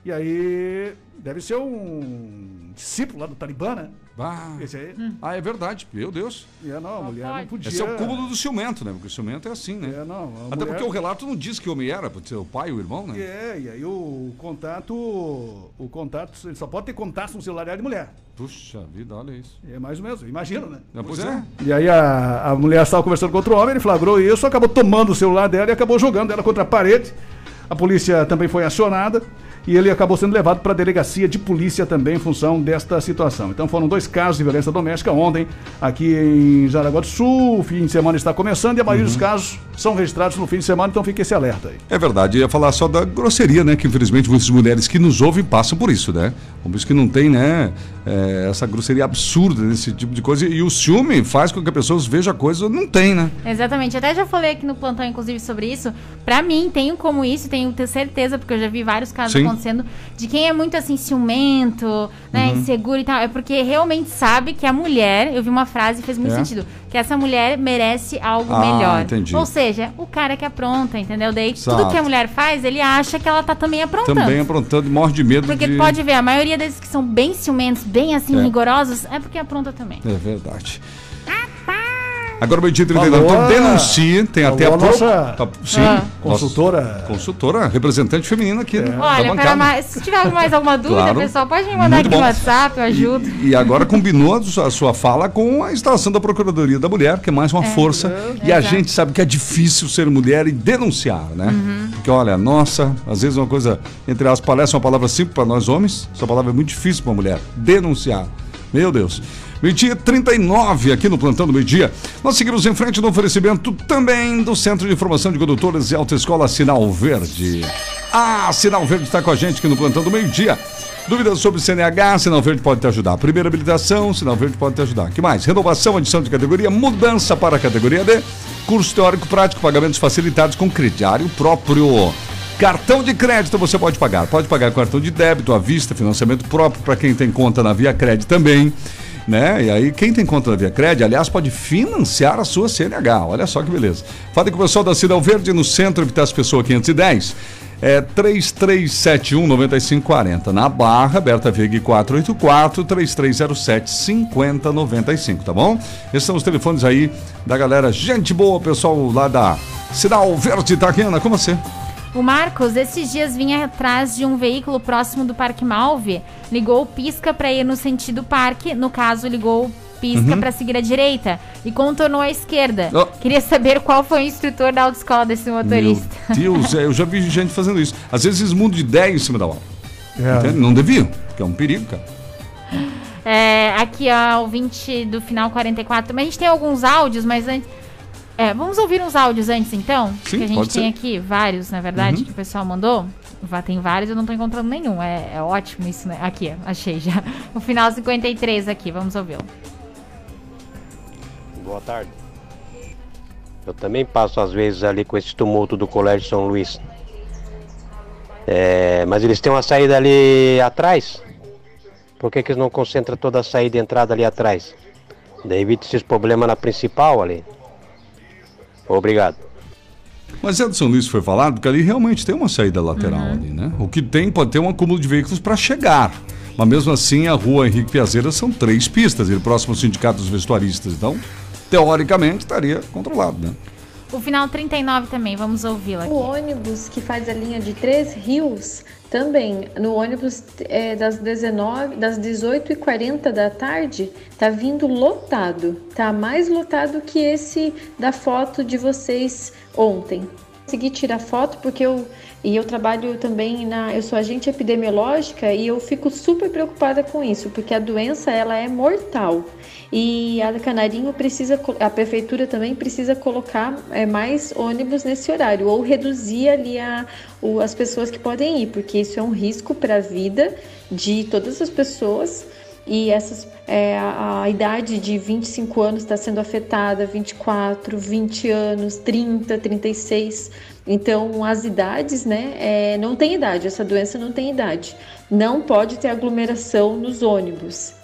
E aí, deve ser um discípulo lá do Talibã, né? Ah, Esse aí. ah, é verdade. Meu Deus. E é, não, a mulher não podia. Esse é o cúmulo do ciumento, né? Porque o ciumento é assim, né? É, não, Até mulher- porque o relato não diz que homem era, pode ser o pai, o irmão, né? É, e aí o contato. O contato. Ele só pode ter contato no celular de mulher. Puxa vida, olha isso. É mais ou menos, imagina, né? Ah, pois é. E aí a, a mulher estava conversando com outro homem, ele flagrou isso, acabou tomando o celular dela e acabou jogando ela contra a parede. A polícia também foi acionada e ele acabou sendo levado para a delegacia de polícia também em função desta situação. Então foram dois casos de violência doméstica ontem aqui em Jaraguá do Sul. O fim de semana está começando e a maioria dos casos são registrados no fim de semana, então fique esse alerta aí. É verdade, eu ia falar só da grosseria, né? Que infelizmente muitas mulheres que nos ouvem passam por isso, né? Por isso que não tem, né? é, essa grosseria absurda desse tipo de coisa. E o ciúme faz com que a pessoa veja coisa não tem, né? Exatamente. Até já falei aqui no plantão, inclusive, sobre isso. Pra mim, tenho como isso, tenho ter certeza, porque eu já vi vários casos Sim. acontecendo, de quem é muito assim, ciumento, né, Uhum. inseguro e tal. É porque realmente sabe que a mulher, eu vi uma frase e fez muito É. sentido, que essa mulher merece algo Ah, melhor. entendi. Ou seja, o cara que apronta, entendeu? Daí Exato. tudo que a mulher faz, ele acha que ela tá também aprontando. Também aprontando e morre de medo Porque de... pode ver, a maioria desses que são bem ciumentos, bem assim, É. rigorosos, é porque apronta também. É verdade. Agora, meio dia 39, Alô, então denuncie, tem até a a nossa- tá- Sim, Ah. Consultora. nossa consultora, representante feminina aqui da Olha, bancada. para mais, se tiver mais alguma dúvida, Claro. pessoal, pode me mandar Muito aqui bom. no WhatsApp, eu ajudo. E, e agora combinou a sua, fala com a instalação da Procuradoria da Mulher, que é mais uma força. E a gente sabe que é difícil ser mulher e denunciar, né? Uhum. Porque, olha, nossa, às vezes uma coisa, entre as parece uma palavra simples para nós homens, essa palavra é muito difícil para mulher. Denunciar. Meu Deus. Meio-dia 39 aqui no Plantão do Meio-Dia. Nós seguimos em frente no oferecimento também do Centro de Informação de Condutores e Autoescola Sinal Verde. Ah, Sinal Verde está com a gente aqui no Plantão do Meio-Dia. Dúvidas sobre CNH, Sinal Verde pode te ajudar. Primeira habilitação, Sinal Verde pode te ajudar. que mais? Renovação, adição de categoria, mudança para a categoria D, curso teórico prático, pagamentos facilitados com crediário próprio. Cartão de crédito você pode pagar. Pode pagar cartão de débito, à vista, financiamento próprio para quem tem conta na Via Cred também. Né? E aí, quem tem conta na Via Cred, aliás, pode financiar a sua CNH. Olha só que beleza. Fale com o pessoal da Cidade Verde no centro, Evitas Pessoa 510. É 3371-9540. Na Barra, Berta Vig 484 3307 5095, tá bom? Esses são os telefones aí da galera. Gente boa, pessoal lá da Cidade Verde Itaquena. Como você? O Marcos, esses dias vinha atrás de um veículo próximo do Parque Malve, ligou o pisca para ir no sentido parque, no caso, ligou o pisca para seguir à direita e contornou à esquerda. Oh. Queria saber qual foi o instrutor da autoescola desse motorista. Meu Deus, é, eu já vi gente fazendo isso. Às vezes eles mudam de ideia em cima da hora. É. Não deviam, que é um perigo, cara. É, aqui, ó, o 20 do final 44. Mas a gente tem alguns áudios, mas antes. É, vamos ouvir uns áudios antes, então? Sim, que a gente pode tem ser. aqui vários, na verdade, Uhum. que o pessoal mandou. Tem vários, eu não tô encontrando nenhum. É, é ótimo isso, né? Aqui, achei já. (laughs) O final 53 aqui, vamos ouvi-lo. Boa tarde. Eu também passo às vezes ali com esse tumulto do Colégio São Luís. É, mas eles têm uma saída ali atrás. Por que, que eles não concentram toda a saída e entrada ali atrás? Daí evita esses problemas na principal ali. Obrigado. Mas é do São Luís que foi falado, porque ali realmente tem uma saída lateral ali, né? O que tem pode ter um acúmulo de veículos para chegar. Mas mesmo assim, a rua Henrique Piazeira são três pistas, ele próximo ao Sindicato dos Vestuaristas. Então, teoricamente, estaria controlado, né? O final 39 também, vamos ouvi-lo aqui. O ônibus que faz a linha de Três Rios também, no ônibus é, das 19, das 18h40 da tarde, tá vindo lotado. Tá mais lotado que esse da foto de vocês ontem. Consegui tirar foto porque eu e eu trabalho também na eu sou agente epidemiológica e eu fico super preocupada com isso, porque a doença ela é mortal. E a Canarinho precisa, a prefeitura também precisa colocar é, mais ônibus nesse horário, ou reduzir ali a, o- as pessoas que podem ir, porque isso é um risco para a vida de todas as pessoas. E essas, é, a, a idade de 25 anos está sendo afetada, 24, 20 anos, 30, 36. Então, as idades, né? é, não tem idade, essa doença não tem idade. Não pode ter aglomeração nos ônibus.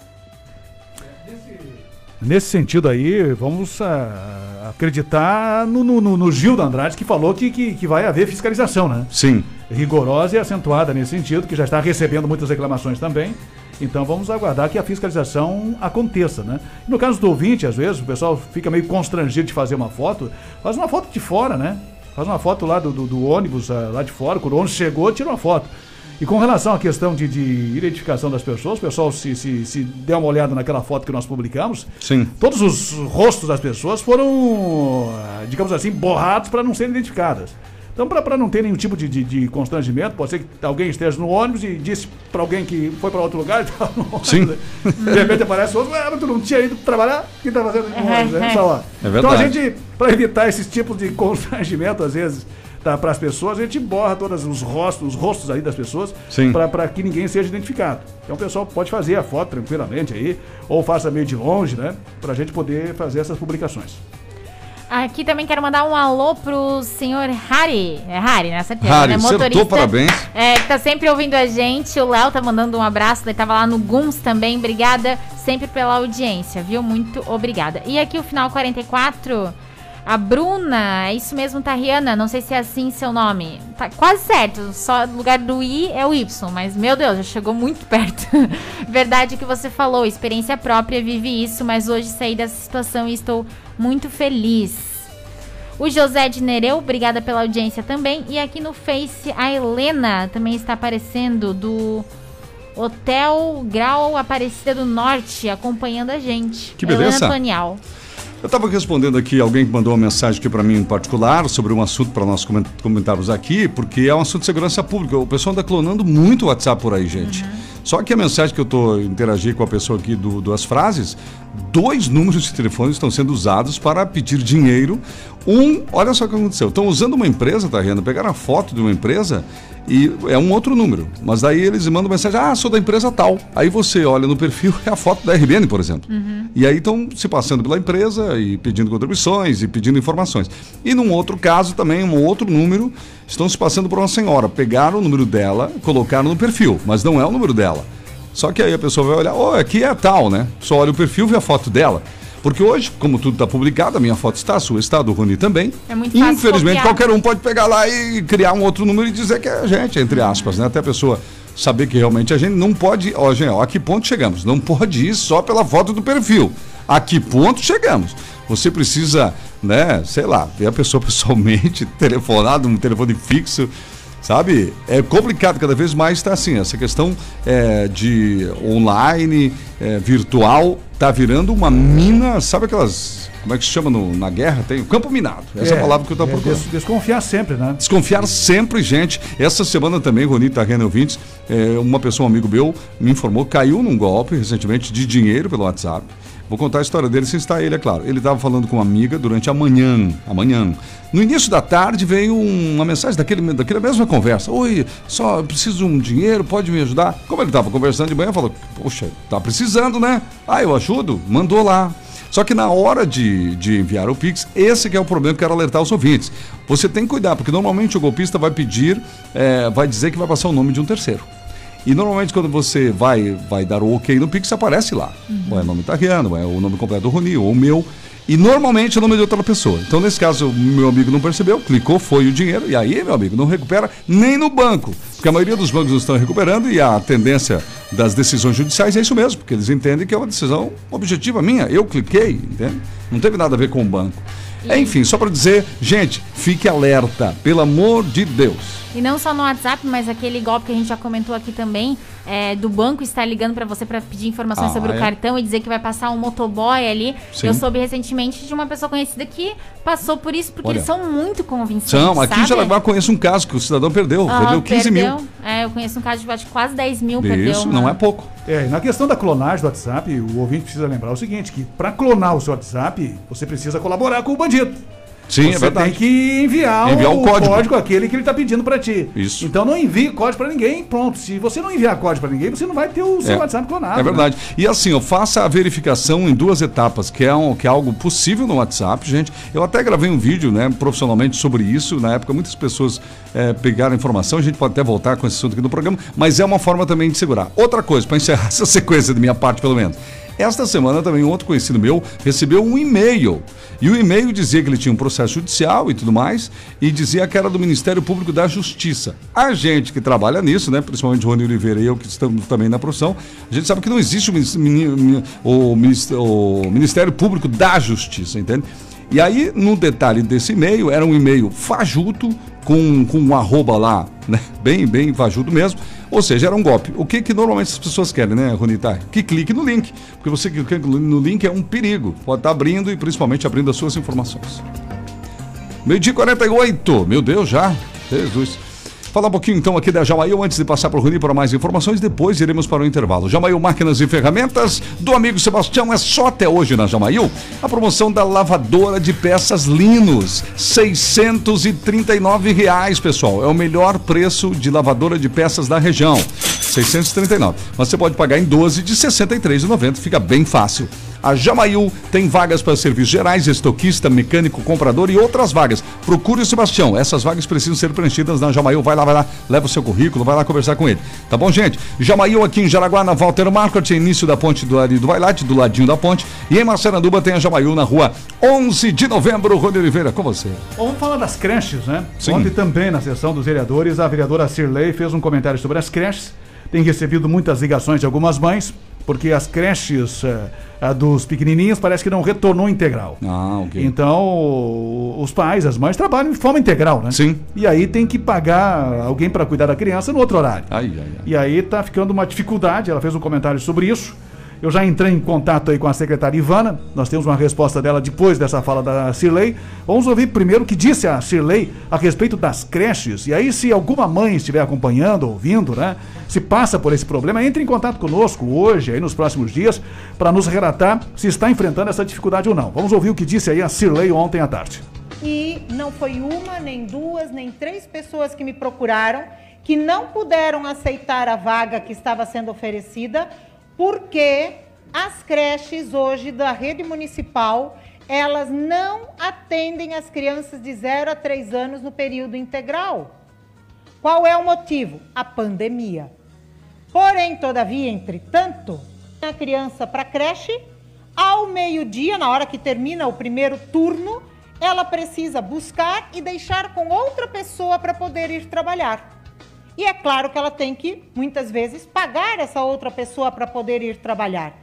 Nesse sentido aí, vamos ah, acreditar no, no, no- Gil da Andrade, que falou que, que, que vai haver fiscalização, né? Sim. Rigorosa e acentuada nesse sentido, que já está recebendo muitas reclamações também. Então vamos aguardar que a fiscalização aconteça, né? No caso do ouvinte, às vezes, o pessoal fica meio constrangido de fazer uma foto, faz uma foto de fora, né? Faz uma foto lá do, do, do ônibus, ah, lá de fora, quando o ônibus chegou, tira uma foto. E com relação à questão de, de identificação das pessoas, o pessoal se, se, se der uma olhada naquela foto que nós publicamos, Sim. todos os rostos das pessoas foram, digamos assim, borrados para não serem identificadas. Então, para não ter nenhum tipo de, de, de constrangimento, pode ser que alguém esteja no ônibus e disse para alguém que foi para outro lugar e estava (laughs) no ônibus. Sim. De repente aparece outro, ah, mas tu não tinha ido trabalhar? O que está fazendo no (laughs) ônibus? né? Só lá. É Então, a gente, para evitar esses tipos de constrangimento, às vezes, tá, para as pessoas, a gente borra todos os rostos, os rostos aí das pessoas, para que ninguém seja identificado. Então, o pessoal pode fazer a foto tranquilamente aí, ou faça meio de longe, né? Para a gente poder fazer essas publicações. Aqui também quero mandar um alô pro senhor Harry. É Harry, né? Certeza, Harry, né? acertou, parabéns. É, que tá sempre ouvindo a gente. O Léo tá mandando um abraço. Ele tava lá no Guns também. Obrigada sempre pela audiência, viu? Muito obrigada. E aqui o final 44. A Bruna, é isso mesmo, Tariana. Não sei se é assim seu nome. Tá quase certo. Só no lugar do I é o Y. Mas, meu Deus, já chegou muito (laughs) perto. Verdade o que você falou. Experiência própria, vivi isso. Mas hoje saí dessa situação e estou muito feliz. O José de Nereu, obrigada pela audiência também. E aqui no Face, a Helena também está aparecendo do Hotel Grau Aparecida do Norte, acompanhando a gente. Que beleza. Helena Tonial. Eu estava respondendo aqui alguém que mandou uma mensagem aqui para mim em particular sobre um assunto para nós coment- comentarmos aqui, porque é um assunto de segurança pública. O pessoal anda clonando muito o WhatsApp por aí, gente. Só que a mensagem que eu estou interagir com a pessoa aqui do, das frases, dois números de telefone estão sendo usados para pedir dinheiro. Um, olha só o que aconteceu. Estão usando uma empresa, tá, Rihanna? Pegaram a foto de uma empresa e é um outro número. Mas daí eles mandam mensagem, ah, sou da empresa tal. Aí você olha no perfil, (laughs) é a foto da RBN, por exemplo. E aí estão se passando pela empresa e pedindo contribuições e pedindo informações. E num outro caso também, um outro número, estão se passando por uma senhora. Pegaram o número dela, colocaram no perfil, mas não é o número dela. Só que aí a pessoa vai olhar, oh, aqui é tal, né? Só olha o perfil, vê a foto dela. Porque hoje, como tudo está publicado, a minha foto está, a sua está, a do Rony também. É muito fácil Infelizmente, copiar. qualquer um pode pegar lá e criar um outro número e dizer que é a gente, entre aspas, né? Até a pessoa saber que realmente a gente não pode. Ó, gente, ó, a que ponto chegamos? Não pode ir só pela foto do perfil. A que ponto chegamos? Você precisa, né, sei lá, ver a pessoa (laughs) pessoalmente, telefonar num telefone fixo. Sabe? É complicado, cada vez mais está assim. Essa questão é, de online, é, virtual, tá virando uma mina. Sabe aquelas como é que se chama no- na guerra? Tem o campo minado. Essa é, a palavra que eu estou é, procurando. des- desconfiar sempre, né? Desconfiar sempre, gente. Essa semana também, Rony Tarrena ouvintes, é, uma pessoa, um amigo meu, me informou, caiu num golpe recentemente de dinheiro pelo WhatsApp. Vou contar a história dele sem estar ele, é claro. Ele estava falando com uma amiga durante a manhã. Amanhã. No início da tarde veio um- uma mensagem daquele, daquela mesma conversa. Oi, só preciso de um dinheiro, pode me ajudar? Como ele estava conversando de manhã, falou: Poxa, tá precisando, né? Ah, eu ajudo? Mandou lá. Só que na hora de, de enviar o Pix, esse que é o problema que eu quero alertar os ouvintes. Você tem que cuidar, porque normalmente o golpista vai pedir, eh, vai dizer que vai passar o nome de um terceiro. E normalmente quando você vai, vai dar o ok no Pix, aparece lá. Ou é o nome italiano, ou é o nome completo do Rony, ou o meu. E normalmente é o nome de outra pessoa. Então, nesse caso, meu amigo não percebeu, clicou, foi o dinheiro, e aí, meu amigo, não recupera nem no banco. Porque a maioria dos bancos não estão recuperando e a tendência das decisões judiciais é isso mesmo, porque eles entendem que é uma decisão objetiva minha. Eu cliquei, entende? Não teve nada a ver com o banco. Enfim, só para dizer, gente, fique alerta, pelo amor de Deus. E não só no WhatsApp, mas aquele golpe que a gente já comentou aqui também, é, do banco estar ligando pra você pra pedir informações Ah, sobre é? o cartão e dizer que vai passar um motoboy ali. Sim. Eu soube recentemente de uma pessoa conhecida que passou por isso, porque Olha. eles são muito convincentes. São, aqui em sabe? Jaraguá conheço um caso que o cidadão perdeu, Aham, perdeu 15 mil. perdeu. É, eu conheço um caso de acho que quase 10 mil, perdeu. Isso, uma- não é pouco. É, e na questão da clonagem do WhatsApp, o ouvinte precisa lembrar o seguinte, que para clonar o seu WhatsApp, você precisa colaborar com o bandido. Sim, você é verdade. tem que enviar, Enviar o código. aquele que ele está pedindo para ti. Isso. Então não envie código para ninguém, pronto. Se você não enviar código para ninguém, você não vai ter o seu É. WhatsApp clonado. É né? verdade. E assim, ó, faça a verificação em duas etapas, que é, um, que é algo possível no WhatsApp, gente. Eu até gravei um vídeo, né, profissionalmente sobre isso. Na época, muitas pessoas eh, pegaram informação. A gente pode até voltar com esse assunto aqui no programa, mas é uma forma também de segurar. Outra coisa, para encerrar (laughs) essa sequência da minha parte, pelo menos. Esta semana também um outro conhecido meu recebeu um e-mail. E o e-mail dizia que ele tinha um processo judicial e tudo mais, e dizia que era do Ministério Público da Justiça. A gente que trabalha nisso, né, principalmente o Rony Oliveira e eu que estamos também na profissão, a gente sabe que não existe o Ministério Público da Justiça, entende? E aí, no detalhe desse e-mail, era um e-mail fajuto, com, com um arroba lá, né? Bem, bem fajuto mesmo. Ou seja, era um golpe. O que, que normalmente as pessoas querem, né, Ronitar? Que clique no link. Porque você clicar no link é um perigo. Pode estar abrindo e principalmente abrindo as suas informações. Meio dia e 48. Meu Deus, já. Jesus. Falar um pouquinho então aqui da Jamail antes de passar para o Rony para mais informações. Depois iremos para o intervalo. Jamail Máquinas e Ferramentas do amigo Sebastião é só até hoje na Jamail. A promoção da lavadora de peças Linus. 639 reais, pessoal. É o melhor preço de lavadora de peças da região. 639. Mas você pode pagar em 12 de R$ 63,90. Fica bem fácil. A Jamail tem vagas para serviços gerais, estoquista, mecânico, comprador e outras vagas. Procure o Sebastião. Essas vagas precisam ser preenchidas na Jamail. Vai lá, vai lá, leva o seu currículo, vai lá conversar com ele. Tá bom, gente? Jamail aqui em Jaraguá, na Walter Market, início da ponte do Ari do Vailate, do ladinho da ponte. E em Marceranduba tem a Jamail na rua 11 de novembro. Rony Oliveira, com você. Vamos falar das creches, né? Sim. Ontem também, na sessão dos vereadores, a vereadora Cirlei fez um comentário sobre as creches. Tem recebido muitas ligações de algumas mães, porque as creches a dos pequenininhos parece que não retornou integral. Ah, ok. Então, os pais, as mães trabalham de forma integral, né? Sim. E aí tem que pagar alguém para cuidar da criança no outro horário. Ai, ai, ai. E aí tá ficando uma dificuldade, ela fez um comentário sobre isso. Eu já entrei em contato aí com a secretária Ivana, nós temos uma resposta dela depois dessa fala da Cirlei. Vamos ouvir primeiro o que disse a Cirlei a respeito das creches. E aí, se alguma mãe estiver acompanhando, ouvindo, né, se passa por esse problema, entre em contato conosco hoje, aí nos próximos dias, para nos relatar se está enfrentando essa dificuldade ou não. Vamos ouvir o que disse aí a Cirlei ontem à tarde. E não foi uma, nem duas, nem três pessoas que me procuraram que não puderam aceitar a vaga que estava sendo oferecida, porque as creches hoje da rede municipal, elas não atendem as crianças de 0 a 3 anos no período integral. Qual é o motivo? A pandemia. Porém, todavia, entretanto, a criança para creche, ao meio-dia, na hora que termina o primeiro turno, ela precisa buscar e deixar com outra pessoa para poder ir trabalhar. E é claro que ela tem que, muitas vezes, pagar essa outra pessoa para poder ir trabalhar.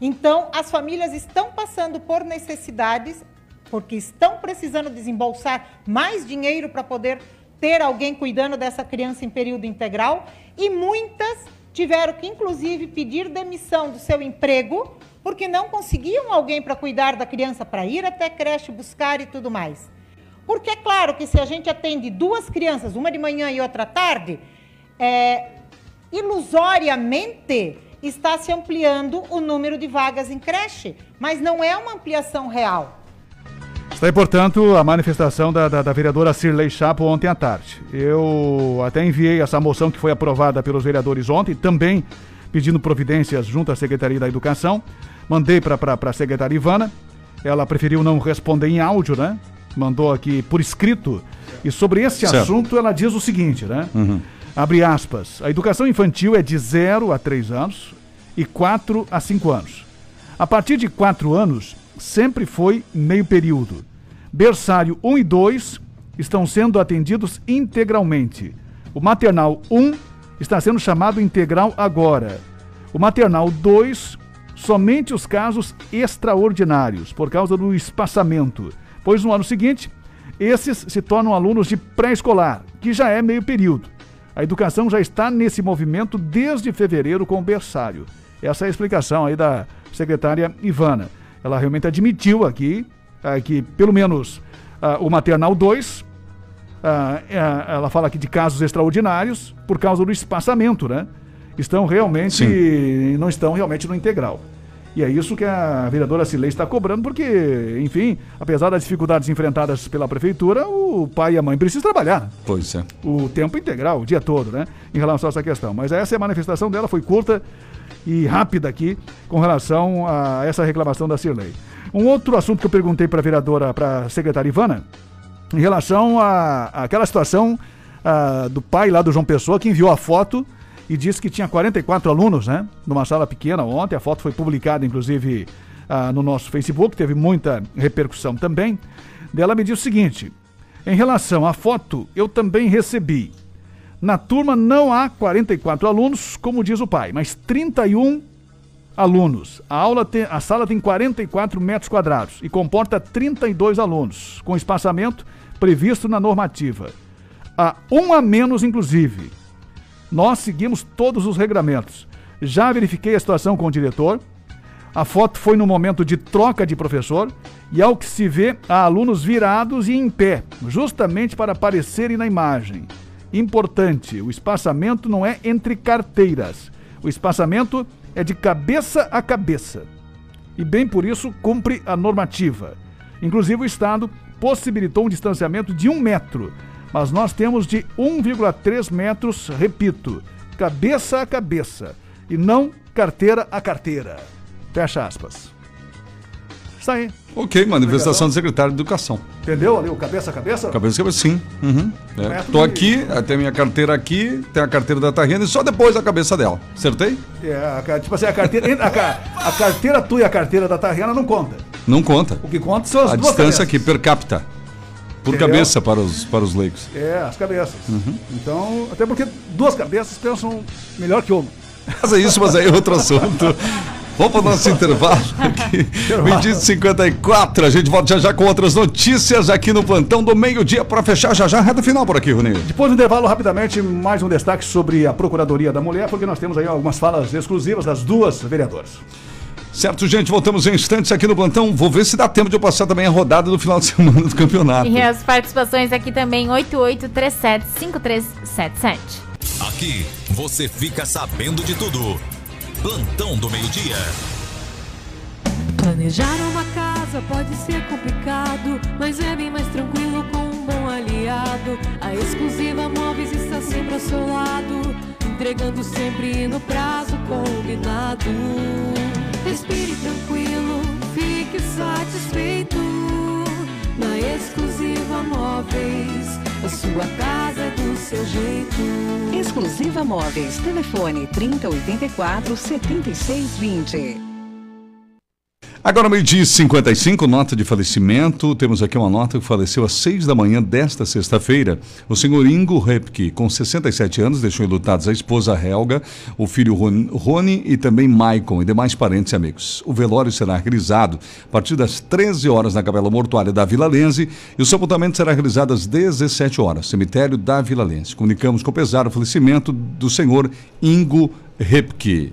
Então, as famílias estão passando por necessidades, porque estão precisando desembolsar mais dinheiro para poder ter alguém cuidando dessa criança em período integral, e muitas tiveram que, inclusive, pedir demissão do seu emprego porque não conseguiam alguém para cuidar da criança, para ir até creche buscar e tudo mais. Porque é claro que se a gente atende duas crianças, uma de manhã e outra tarde, é, ilusoriamente está se ampliando o número de vagas em creche, mas não é uma ampliação real. Está aí, portanto, a manifestação da, da, da, vereadora Cirlei Chapo ontem à tarde. Eu até enviei essa moção que foi aprovada pelos vereadores ontem, também pedindo providências junto à Secretaria da Educação. Mandei para a secretária Ivana, ela preferiu não responder em áudio, né? Mandou aqui por escrito. E sobre esse certo. assunto ela diz o seguinte, né? Uhum. Abre aspas. A educação infantil é de 0 a 3 anos e 4 a 5 anos. A partir de 4 anos, sempre foi meio período. Berçário 1 e 2 estão sendo atendidos integralmente. O maternal 1 está sendo chamado integral agora. O maternal 2, somente os casos extraordinários, por causa do espaçamento. Pois no ano seguinte, esses se tornam alunos de pré-escolar, que já é meio período. A educação já está nesse movimento desde fevereiro com o berçário. Essa é a explicação aí da secretária Ivana. Ela realmente admitiu aqui uh, que, pelo menos, uh, o maternal 2, uh, ela fala aqui de casos extraordinários por causa do espaçamento, né? Estão realmente, Sim. não estão realmente no integral. E é isso que a vereadora Cilei está cobrando, porque, enfim, apesar das dificuldades enfrentadas pela prefeitura, o pai e a mãe precisam trabalhar. Pois é. O tempo integral, o dia todo, né? Em relação a essa questão. Mas essa é a manifestação dela, foi curta e rápida aqui com relação a essa reclamação da Cirlei. Um outro assunto que eu perguntei para a vereadora, para a secretária Ivana, em relação a, a aquela situação a, do pai lá do João Pessoa que enviou a foto e disse que tinha 44 alunos, né? Numa sala pequena ontem. A foto foi publicada, inclusive, ah, no nosso Facebook, teve muita repercussão também. Dela me disse o seguinte: em relação à foto, eu também recebi. Na turma não há 44 alunos, como diz o pai, mas 31 alunos. A, aula tem, a sala tem 44 metros quadrados e comporta 32 alunos, com espaçamento previsto na normativa. Há um a menos, inclusive. Nós seguimos todos os regramentos. Já verifiquei a situação com o diretor. A foto foi no momento de troca de professor e, ao que se vê, há alunos virados e em pé, justamente para aparecerem na imagem. Importante: o espaçamento não é entre carteiras. O espaçamento é de cabeça a cabeça. E, bem por isso, cumpre a normativa. Inclusive, o Estado possibilitou um distanciamento de um metro mas nós temos de 1,3 metros, repito, cabeça a cabeça, e não carteira a carteira. Fecha aspas. Está aí. Ok, manifestação do secretário de Educação. Entendeu ali o cabeça a cabeça? Cabeça a cabeça, sim. Uhum. É. Tô aqui, tem minha carteira aqui, tem a carteira da Tarrina e só depois a cabeça dela. Acertei? É, a, tipo assim, a carteira, a, a carteira tua e a carteira da Tarrina não conta. Não conta. O que conta são as a duas distância cabeças. aqui per capita. Por Entendeu? cabeça para os, para os leigos. É, as cabeças. Uhum. Então, até porque duas cabeças pensam melhor que uma. Mas é isso, mas aí é outro assunto. Vamos para o nosso intervalo aqui. Meio 54. A gente volta já já com outras notícias aqui no plantão do meio-dia para fechar já já a reta final por aqui, Rony. Depois do intervalo, rapidamente, mais um destaque sobre a Procuradoria da Mulher, porque nós temos aí algumas falas exclusivas das duas vereadoras. Certo, gente, voltamos em instantes aqui no plantão. Vou ver se dá tempo de eu passar também a rodada do final de (laughs) semana do campeonato. E as participações aqui também, 8837-5377. Aqui você fica sabendo de tudo. Plantão do meio-dia. Planejar uma casa pode ser complicado, mas é bem mais tranquilo com um bom aliado. A exclusiva Móveis está sempre ao seu lado, entregando sempre no prazo combinado. Respire tranquilo, fique satisfeito. Na exclusiva Móveis, a sua casa do seu jeito. Exclusiva Móveis, telefone 3084 7620. Agora, meio-dia 55, nota de falecimento. Temos aqui uma nota que faleceu às 6 da manhã desta sexta-feira. O senhor Ingo Repke, com 67 anos, deixou enlutados a esposa Helga, o filho Rony e também Maicon e demais parentes e amigos. O velório será realizado a partir das 13 horas na Capela Mortuária da Vila Lense e o sepultamento será realizado às 17 horas, cemitério da Vila Lense. Comunicamos com pesar o falecimento do senhor Ingo Repke.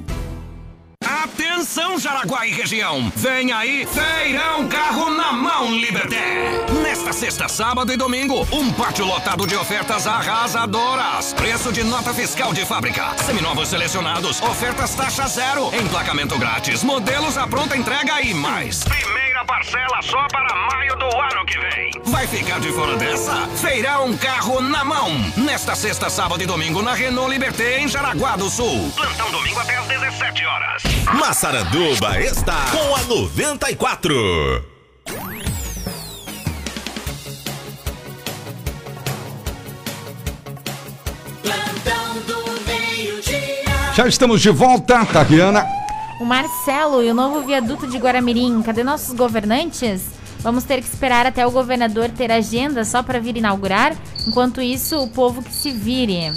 Atenção Jaraguá e região, vem aí Feirão Carro na Mão Liberté. Nesta sexta, sábado e domingo, um pátio lotado de ofertas arrasadoras. Preço de nota fiscal de fábrica, seminovos selecionados, ofertas taxa zero, emplacamento grátis, modelos à pronta entrega e mais. Primeira parcela só para maio do ano que vem. Vai ficar de fora dessa? Feirão Carro na Mão. Nesta sexta, sábado e domingo na Renault Liberté em Jaraguá do Sul. Plantão domingo até às 17 horas. Massaranduba está com a 94. Plantão do meio-dia. Já estamos de volta, Tatiana. O Marcelo e o novo viaduto de Guaramirim, cadê nossos governantes? Vamos ter que esperar até o governador ter agenda só para vir inaugurar? Enquanto isso, o povo que se vire.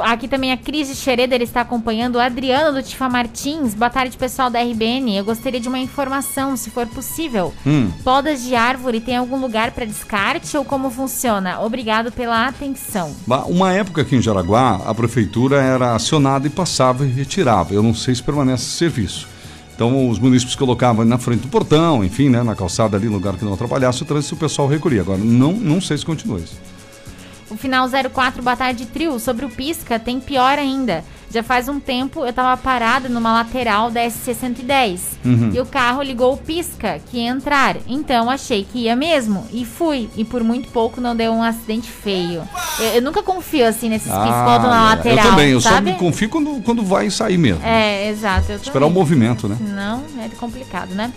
Aqui também a Cris de Schroeder está acompanhando o Adriano do Tifa Martins. Boa tarde, pessoal da RBN. Eu gostaria de uma informação, se for possível. Hum. Podas de árvore tem algum lugar para descarte ou como funciona? Obrigado pela atenção. Uma época aqui em Jaraguá, a prefeitura era acionada e passava e retirava. Eu não sei se permanece esse serviço. Então os munícipes colocavam na frente do portão, enfim, né, na calçada ali, lugar que não atrapalhasse o trânsito, o pessoal recolhia. Agora, não, não sei se continua isso. O final 04, boa tarde, trio. Sobre o pisca, tem pior ainda. Já faz um tempo eu tava parada numa lateral da SC110 Uhum. e o carro ligou o pisca que ia entrar. Então achei que ia mesmo e fui. E por muito pouco não deu um acidente feio. Eu, eu nunca confio assim nesses piscos na Ah, lateral. eu também, eu sabe? só me confio quando, quando vai sair mesmo. É, exato. Esperar o movimento, né? Não, é complicado, né?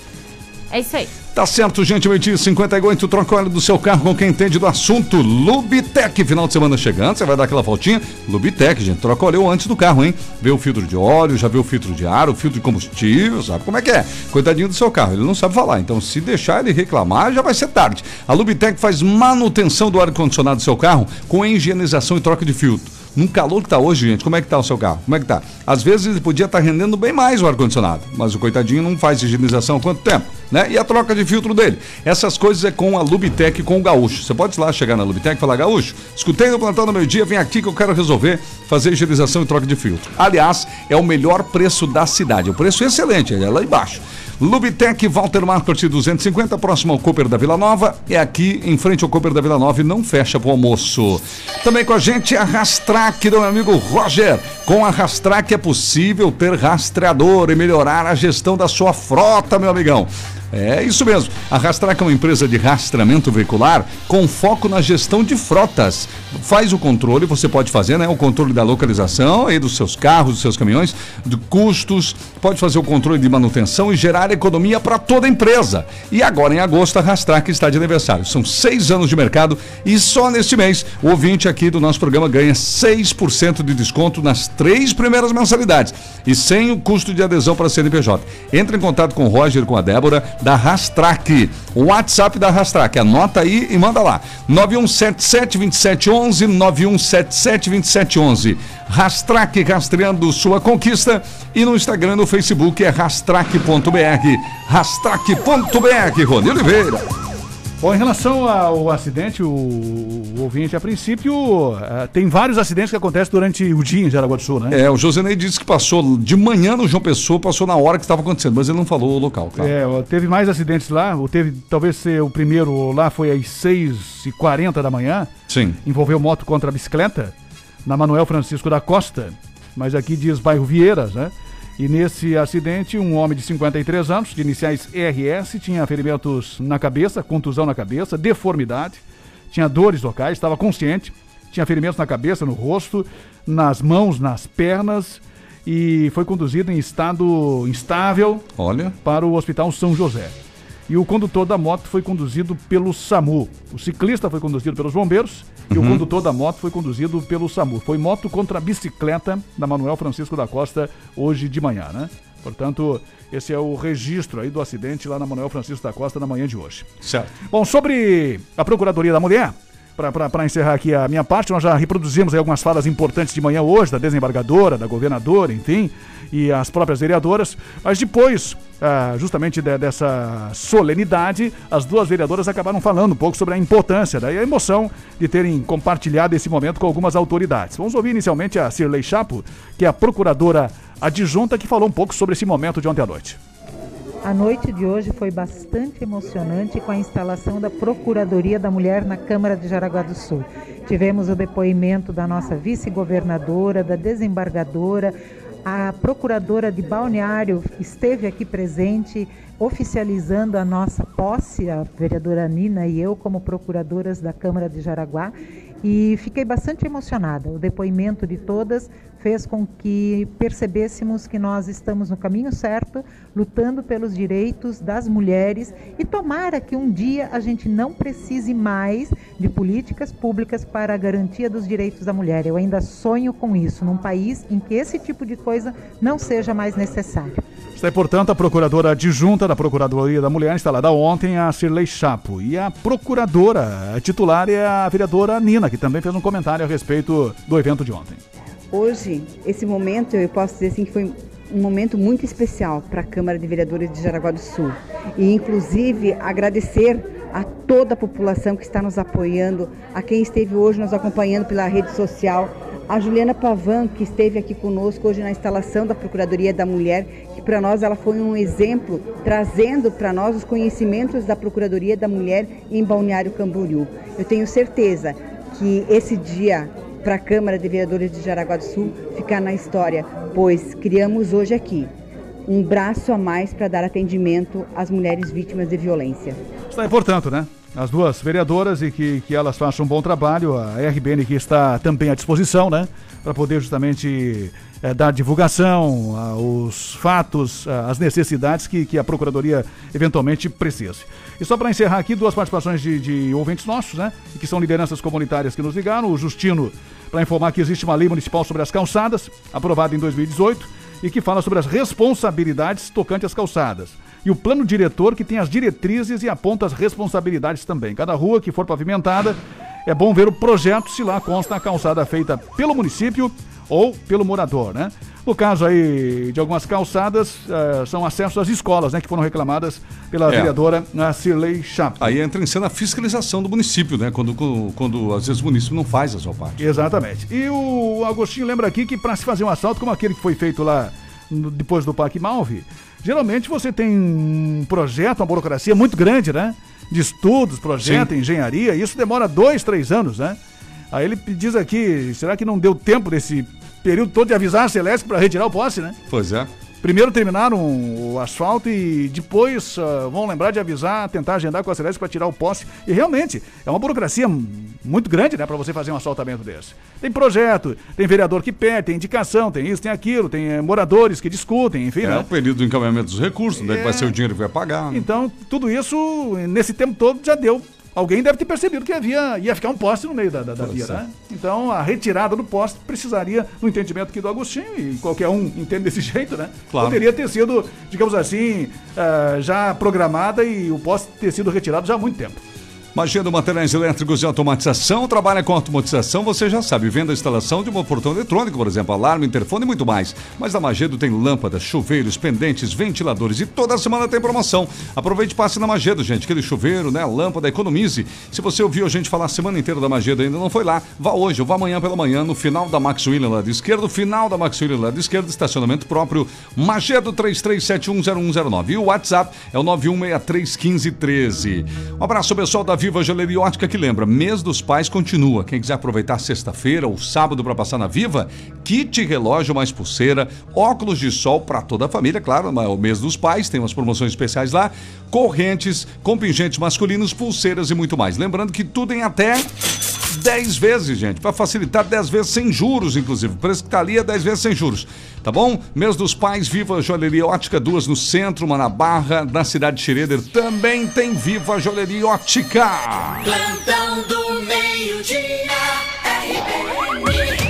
É isso aí. Tá certo, gente. Meio-dia e 58. Troca o óleo do seu carro com quem entende do assunto. Lubitec. Final de semana chegando. Você vai dar aquela voltinha. Lubitec, gente. Troca o óleo antes do carro, hein? Vê o filtro de óleo, já vê o filtro de ar, o filtro de combustível. Sabe como é que é? Coitadinho do seu carro. Ele não sabe falar. Então, se deixar ele reclamar, já vai ser tarde. A Lubitec faz manutenção do ar-condicionado do seu carro com higienização e troca de filtro. Num calor que tá hoje, gente, como é que tá o seu carro? Como é que tá? Às vezes ele podia estar rendendo bem mais o ar-condicionado, mas o coitadinho não faz higienização há quanto tempo, né? E a troca de filtro dele. Essas coisas é com a Lubitec com o Gaúcho. Você pode ir lá chegar na Lubitec e falar, Gaúcho, escutei no plantão no meio-dia, vem aqui que eu quero resolver fazer higienização e troca de filtro. Aliás, é o melhor preço da cidade. O preço é excelente, é lá embaixo. Lubitec, Walter Marcos 250, próximo ao Cooper da Vila Nova. É aqui, em frente ao Cooper da Vila Nova e não fecha pro almoço. Também com a gente a Rastrac do meu amigo Roger. Com a Rastrac é possível ter rastreador e melhorar a gestão da sua frota, meu amigão. É isso mesmo. A Rastrac é uma empresa de rastreamento veicular com foco na gestão de frotas. Faz o controle, você pode fazer, né? O controle da localização aí dos seus carros, dos seus caminhões, de custos, pode fazer o controle de manutenção e gerar economia para toda a empresa. E agora, em agosto, a Rastrac está de aniversário. São seis anos de mercado e só neste mês o ouvinte aqui do nosso programa ganha 6% de desconto nas três primeiras mensalidades e sem o custo de adesão para a CNPJ. Entre em contato com o Roger e com a Débora da Rastrac. O WhatsApp da Rastrac, anota aí e manda lá. 91772711, 91772711. Rastrac rastreando sua conquista e no Instagram e no Facebook é rastrac.br. Rastrac.br, Rony Oliveira. Bom, em relação ao acidente, o, o ouvinte, a princípio, eh, tem vários acidentes que acontecem durante o dia em Jaraguá do Sul, né? É, o Josenei disse que passou de manhã no João Pessoa, passou na hora que estava acontecendo, mas ele não falou o local, tá? É, teve mais acidentes lá, ou teve, talvez ser o primeiro lá foi às 6h40 da manhã. Sim. Envolveu moto contra a bicicleta, na Manuel Francisco da Costa, mas aqui diz bairro Vieiras, né? E nesse acidente, um homem de 53 anos, de iniciais RS, tinha ferimentos na cabeça, contusão na cabeça, deformidade, tinha dores locais, estava consciente, tinha ferimentos na cabeça, no rosto, nas mãos, nas pernas e foi conduzido em estado instável Olha. para o Hospital São José. E o condutor da moto foi conduzido pelo SAMU. O ciclista foi conduzido pelos bombeiros e o Uhum. condutor da moto foi conduzido pelo SAMU. Foi moto contra bicicleta da Manuel Francisco da Costa hoje de manhã, né? Portanto, esse é o registro aí do acidente lá na Manuel Francisco da Costa na manhã de hoje. Certo. Bom, sobre a Procuradoria da Mulher, para encerrar aqui a minha parte, nós já reproduzimos algumas falas importantes de manhã hoje, da desembargadora, da governadora, enfim, e as próprias vereadoras, mas depois, ah, justamente de- dessa solenidade, as duas vereadoras acabaram falando um pouco sobre a importância né, e a emoção de terem compartilhado esse momento com algumas autoridades. Vamos ouvir inicialmente a Cirlei Chapo, que é a procuradora adjunta, que falou um pouco sobre esse momento de ontem à noite. A noite de hoje foi bastante emocionante com a instalação da Procuradoria da Mulher na Câmara de Jaraguá do Sul. Tivemos o depoimento da nossa vice-governadora, da desembargadora, a procuradora de Balneário esteve aqui presente, oficializando a nossa posse, a vereadora Nina e eu, como procuradoras da Câmara de Jaraguá. E fiquei bastante emocionada. O depoimento de todas fez com que percebêssemos que nós estamos no caminho certo, lutando pelos direitos das mulheres e tomara que um dia a gente não precise mais de políticas públicas para a garantia dos direitos da mulher. Eu ainda sonho com isso, num país em que esse tipo de coisa não seja mais necessário. Está portanto, a procuradora adjunta da Procuradoria da Mulher, instalada ontem, a Cirlei Chapo. E a procuradora titular é a vereadora Nina, que também fez um comentário a respeito do evento de ontem. Hoje, esse momento, eu posso dizer assim que foi um momento muito especial para a Câmara de Vereadores de Jaraguá do Sul. E, inclusive, agradecer a toda a população que está nos apoiando, a quem esteve hoje nos acompanhando pela rede social, a Juliana Pavan, que esteve aqui conosco hoje na instalação da Procuradoria da Mulher, que para nós ela foi um exemplo, trazendo para nós os conhecimentos da Procuradoria da Mulher em Balneário Camboriú. Eu tenho certeza que esse dia para a Câmara de Vereadores de Jaraguá do Sul ficar na história, pois criamos hoje aqui um braço a mais para dar atendimento às mulheres vítimas de violência. Está aí, portanto, né? As duas vereadoras e que, que elas façam um bom trabalho. A RBN que está também à disposição, né? Para poder justamente eh, dar divulgação aos fatos, ah, às necessidades que, que a Procuradoria eventualmente precise. E só para encerrar aqui, duas participações de, de ouvintes nossos, né? Que são lideranças comunitárias que nos ligaram. O Justino, para informar que existe uma lei municipal sobre as calçadas, aprovada em 2018, e que fala sobre as responsabilidades tocante às calçadas. E o plano diretor que tem as diretrizes e aponta as responsabilidades também. Cada rua que for pavimentada, é bom ver o projeto se lá consta a calçada feita pelo município ou pelo morador, né? No caso aí de algumas calçadas, eh, são acessos às escolas, né? Que foram reclamadas pela É. vereadora eh, Cirlei Chapo. Aí entra em cena a fiscalização do município, né? Quando, quando, quando, às vezes o município não faz a sua parte. Exatamente. E o Agostinho lembra aqui que para se fazer um assalto como aquele que foi feito lá depois do Parque Malve, geralmente você tem um projeto, uma burocracia muito grande, né? De estudos, projeto, engenharia, e isso demora dois, três anos, né? Aí ele diz aqui, será que não deu tempo desse período todo de avisar a Celeste para retirar o poste, né? Pois é. Primeiro terminaram o asfalto e depois ah, vão lembrar de avisar, tentar agendar com a Celeste para tirar o poste. E realmente é uma burocracia muito grande, né, para você fazer um asfaltamento desse. Tem projeto, tem vereador que pede, tem indicação, tem isso, tem aquilo, tem eh, moradores que discutem, enfim, É né? o período do encaminhamento dos recursos, onde é que vai É. ser o dinheiro que vai pagar. né? Então, tudo isso, nesse tempo todo, já deu. Alguém deve ter percebido que havia, ia ficar um poste no meio da, da, da via, certo. né? Então, a retirada do poste precisaria, no entendimento aqui do Agostinho, e qualquer um entende desse (laughs) jeito, né? Claro. Poderia ter sido, digamos assim, ah, já programada e o poste ter sido retirado já há muito tempo. Magia do Materiais Elétricos de Automatização. Trabalha com automatização, você já sabe. Venda a instalação de um portão eletrônico, por exemplo, alarme, interfone e muito mais. Mas a Magedo tem lâmpadas, chuveiros, pendentes, ventiladores e toda semana tem promoção. Aproveite e passe na Magedo, gente. Aquele chuveiro, né? Lâmpada, economize. Se você ouviu a gente falar a semana inteira da Magedo e ainda não foi lá, vá hoje ou vá amanhã pela manhã, no final da Max William, lado esquerdo, final da Max William, lado esquerdo, estacionamento próprio, Magedo 33710109. E o WhatsApp é o 91631513. Um abraço, pessoal da Viva Joalheria Ótica que lembra, mês dos pais continua. Quem quiser aproveitar sexta-feira ou sábado para passar na Viva, kit relógio mais pulseira, óculos de sol para toda a família, claro, é o mês dos pais, tem umas promoções especiais lá, correntes, contingentes masculinos, pulseiras e muito mais. Lembrando que tudo em até 10 vezes, gente, para facilitar 10 vezes sem juros, inclusive. O preço que tá ali é 10 vezes sem juros. Tá bom? Mês dos Pais, Viva Joalheria Ótica, duas no centro, uma na Barra, na cidade de Schroeder. Também tem Viva Joalheria Ótica. Plantão do meio-dia, RBN.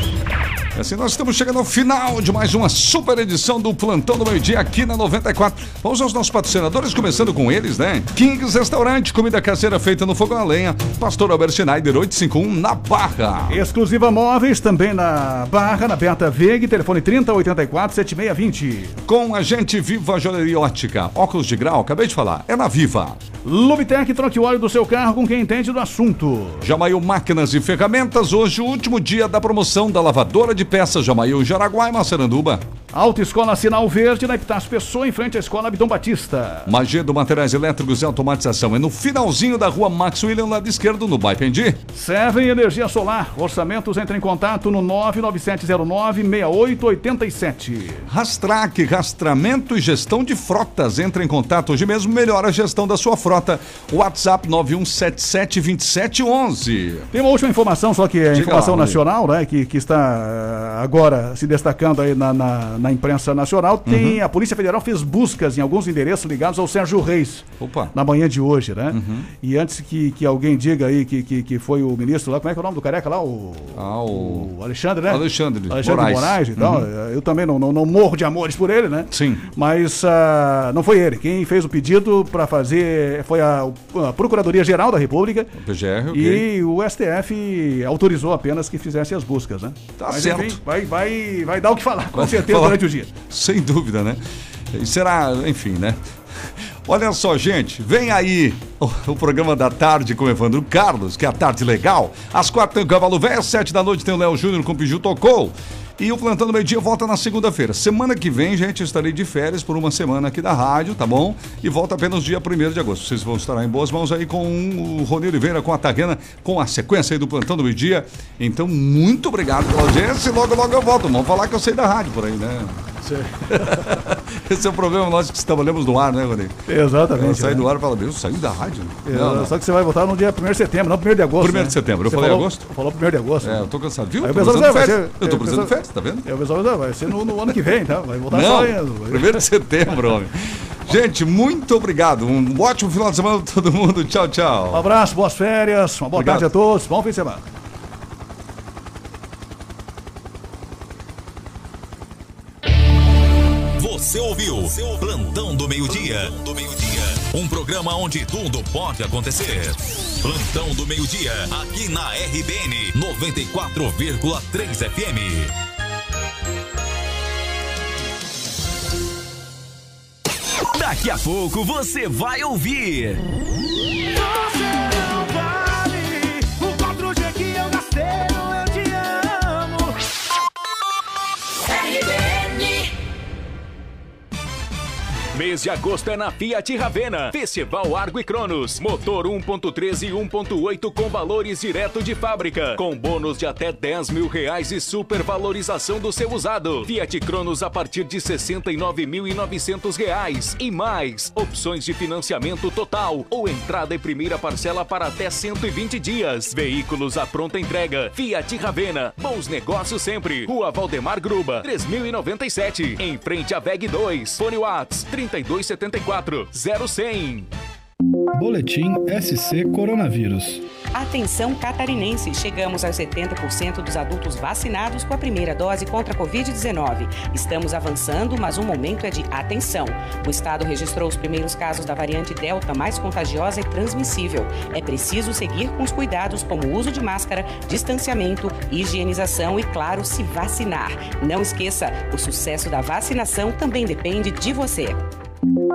Assim nós estamos chegando ao final de mais uma super edição do Plantão do Meio Dia aqui na 94. Vamos aos nossos patrocinadores, começando com eles, né? Kings Restaurante, comida caseira feita no fogão a lenha. Pastor Albert Schneider 851 na Barra. Exclusiva Móveis, também na Barra, na Berta Veg, telefone 3084 7620. Com a gente Viva Joalheria Ótica, óculos de grau, acabei de falar, é na Viva. Lubitec, troque o óleo do seu carro com quem entende do assunto. Jamail Máquinas e Ferramentas, hoje o último dia da promoção da lavadora de peças Jamail Jaraguá e Massaranduba. Autoescola Sinal Verde, na Epitácio Pessoa, em frente à Escola Abdom Batista. Magedo Materiais Elétricos e Automatização é no finalzinho da rua Max William, lado esquerdo, no Baipendi. Seven Energia Solar, orçamentos entre em contato no 99709-6887. Rastrac, rastramento e gestão de frotas. Entre em contato hoje mesmo, melhora a gestão da sua frota. WhatsApp 91772711. Tem uma última informação, só que é Diga informação lá, nacional, né? Que, que está eh, agora se destacando aí na, na, na imprensa nacional. Tem Uhum. a Polícia Federal fez buscas em alguns endereços ligados ao Sérgio Reis. Opa. Na manhã de hoje, né? Uhum. E antes que, que alguém diga aí que, que, que foi o ministro lá, como é que é o nome do careca lá? O, Ah, o... o Alexandre, né? Alexandre, Alexandre Moraes. Moraes, e tal. Uhum. Eu também não, não, não morro de amores por ele, né? Sim. Mas ah, não foi ele. Quem fez o pedido para fazer foi a, a Procuradoria-Geral da República. PGR, ok. E o STF autorizou apenas que fizesse as buscas, né? Tá Mas, certo. Enfim, vai, vai, vai dar o que falar, com Vai certeza, falar. durante o dia. Sem dúvida, né? E será, enfim, né? Olha só, gente, vem aí o, o programa da tarde com o Evandro Carlos, que é a tarde legal. Às quatro tem o Cavalo Velho, às sete da noite tem o Léo Júnior com o Piju Tocou. E o Plantão do Meio Dia volta na segunda-feira. Semana que vem, gente, estarei de férias por uma semana aqui da rádio, tá bom? E volta apenas dia 1 de agosto. Vocês vão estar em boas mãos aí com o Rony Oliveira, com a Tagana, com a sequência aí do Plantão do Meio Dia. Então, muito obrigado pela audiência e logo, logo eu volto. Vamos falar que eu sei da rádio por aí, né? (laughs) Esse é o problema nosso que trabalhamos no ar, né, Rony? Exatamente, Eu saio né? do ar e falo, meu, saiu da rádio? É, Só que você vai votar no dia 1 de setembro, não 1 de agosto. 1 né? de setembro, eu Você falei falou, agosto? Falou 1 de agosto. É, eu tô cansado, viu? Aí o Tô vai férias. ser- Eu tô é, precisando de pessoal- férias, tá vendo? É, o pessoal vai- ser no, no ano que vem, tá? Vai voltar Não, só em... 1 de setembro, homem. Gente, muito obrigado. Um ótimo final de semana pra todo mundo. Tchau, Um tchau. abraço, boas férias, uma boa Obrigado. tarde a todos, bom fim de semana. Você ouviu Plantão do Meio-Dia. Um programa onde tudo pode acontecer. Plantão do Meio-Dia, aqui na RBN 94,3 FM. Daqui a pouco você vai ouvir. Mês de agosto é na Fiat Ravena. Festival Argo e Cronos. Motor 1.3 e 1.8 com valores direto de fábrica. Com bônus de até 10 mil reais e supervalorização do seu usado. Fiat Cronos a partir de 69.900 reais. E mais, opções de financiamento total ou entrada e primeira parcela para até 120 dias. Veículos à pronta entrega. Fiat Ravena. Bons negócios sempre. Rua Valdemar Gruba, 3097. Em frente à VEG 2. Fone Whats 3274 0100. Boletim SC Coronavírus. Atenção catarinense, chegamos aos 70% dos adultos vacinados com a primeira dose contra a Covid-19. Estamos avançando, mas o momento é de atenção. O estado registrou os primeiros casos da variante Delta mais contagiosa e transmissível. É preciso seguir com os cuidados como o uso de máscara, distanciamento, higienização e, claro, se vacinar. Não esqueça, o sucesso da vacinação também depende de você.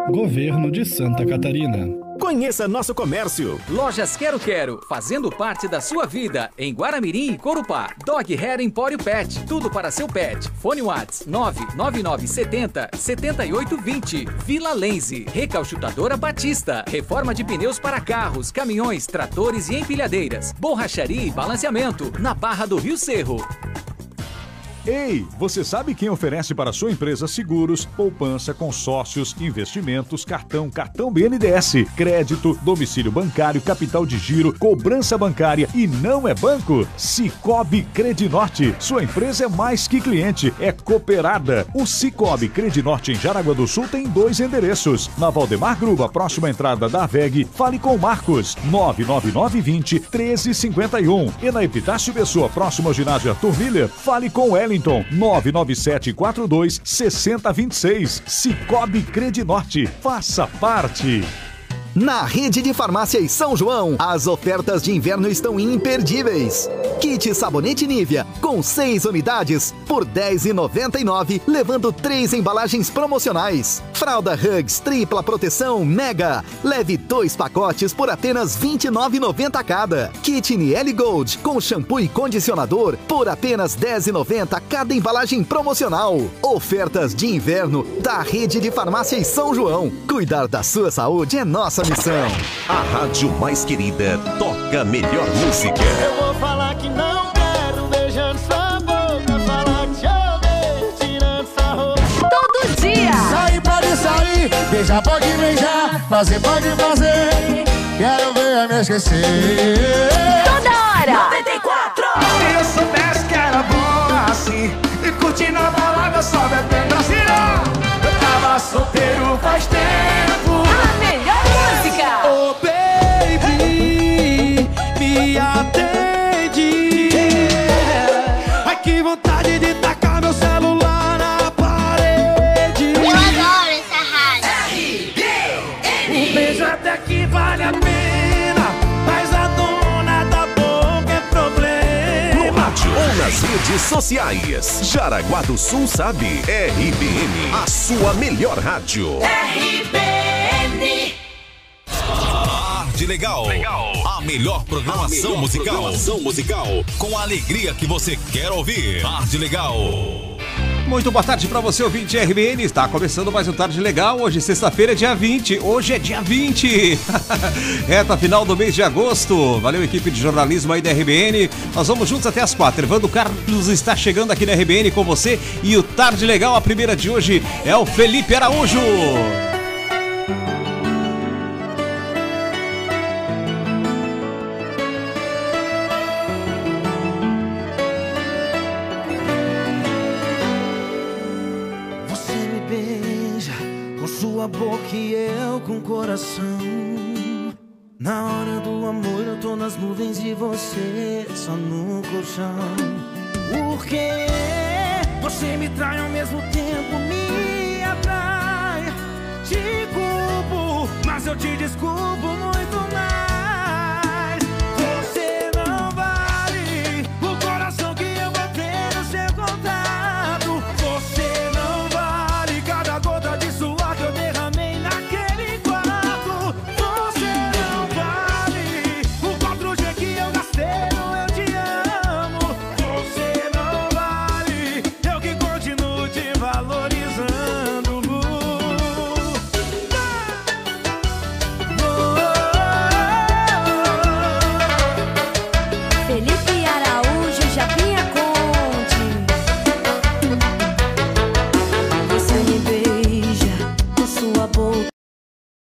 Governo de Santa Catarina. Conheça nosso comércio. Lojas Quero Quero, fazendo parte da sua vida. Em Guaramirim e Corupá. Dog Hair Empório Pet. Tudo para seu pet. Fone Whats 99970 7820. Vila Lenze. Recalchutadora Batista. Reforma de pneus para carros, caminhões, tratores e empilhadeiras. Borracharia e balanceamento. Na Barra do Rio Cerro. Ei, você sabe quem oferece para sua empresa seguros, poupança, consórcios, investimentos, cartão, cartão BNDES, crédito, domicílio bancário, capital de giro, cobrança bancária e não é banco? Cicobi Credinorte. Sua empresa é mais que cliente, é cooperada. O Cicobi Credinorte em Jaraguá do Sul tem dois endereços. Na Valdemar Gruba, próxima entrada da VEG, fale com Marcos, 99920 1351. E na Epitácio Pessoa, próximo ao ginásio Arthur Miller, fale com Ellen Wellington 99742 6026. Cicobi Credinorte. Faça parte. Na rede de farmácias São João, as ofertas de inverno estão imperdíveis. Kit sabonete Nivea com 6 unidades por R$ 10,99, levando 3 embalagens promocionais. Fralda Hugs tripla proteção Mega, leve dois pacotes por apenas R$ 29,90 cada. Kit Niele Gold com shampoo e condicionador por apenas R$ 10,90 cada embalagem promocional. Ofertas de inverno da rede de farmácias São João. Cuidar da sua saúde é nossa missão. A rádio mais querida toca a melhor música. Eu vou falar que não quero beijando sua boca. Falar que te odeio, tirando sua roupa. Todo dia. Sair pode sair, beijar pode beijar, fazer pode fazer. Quero ver a me esquecer. Toda hora. 94. Se eu soubesse que era bom assim, e curtindo a balada só bebendo assim, não. Eu tava solteiro faz tempo. Vontade de tacar meu celular na parede. Eu adoro essa rádio. Um beijo até que vale a pena, mas a dona da boca é No problema. rádio ou nas redes sociais. Jaraguá do Sul sabe. RBN, a sua melhor rádio. RBN. Tarde Legal. A melhor programação A melhor musical. programação musical. Com a alegria que você quer ouvir. Tarde Legal. Muito boa tarde pra você, ouvinte RBN. Está começando mais um Tarde Legal. Hoje, sexta-feira, dia 20. Hoje é dia 20. (laughs) Reta final do mês de agosto. Valeu, equipe de jornalismo aí da RBN. Nós vamos juntos até as quatro. Evandro Carlos está chegando aqui na RBN com você. E o Tarde Legal, a primeira de hoje, é o Felipe Araújo. Coração. Na hora do amor eu tô nas nuvens e você só no colchão. Porque você me trai ao mesmo tempo, me atrai. Te culpo, mas eu te desculpo muito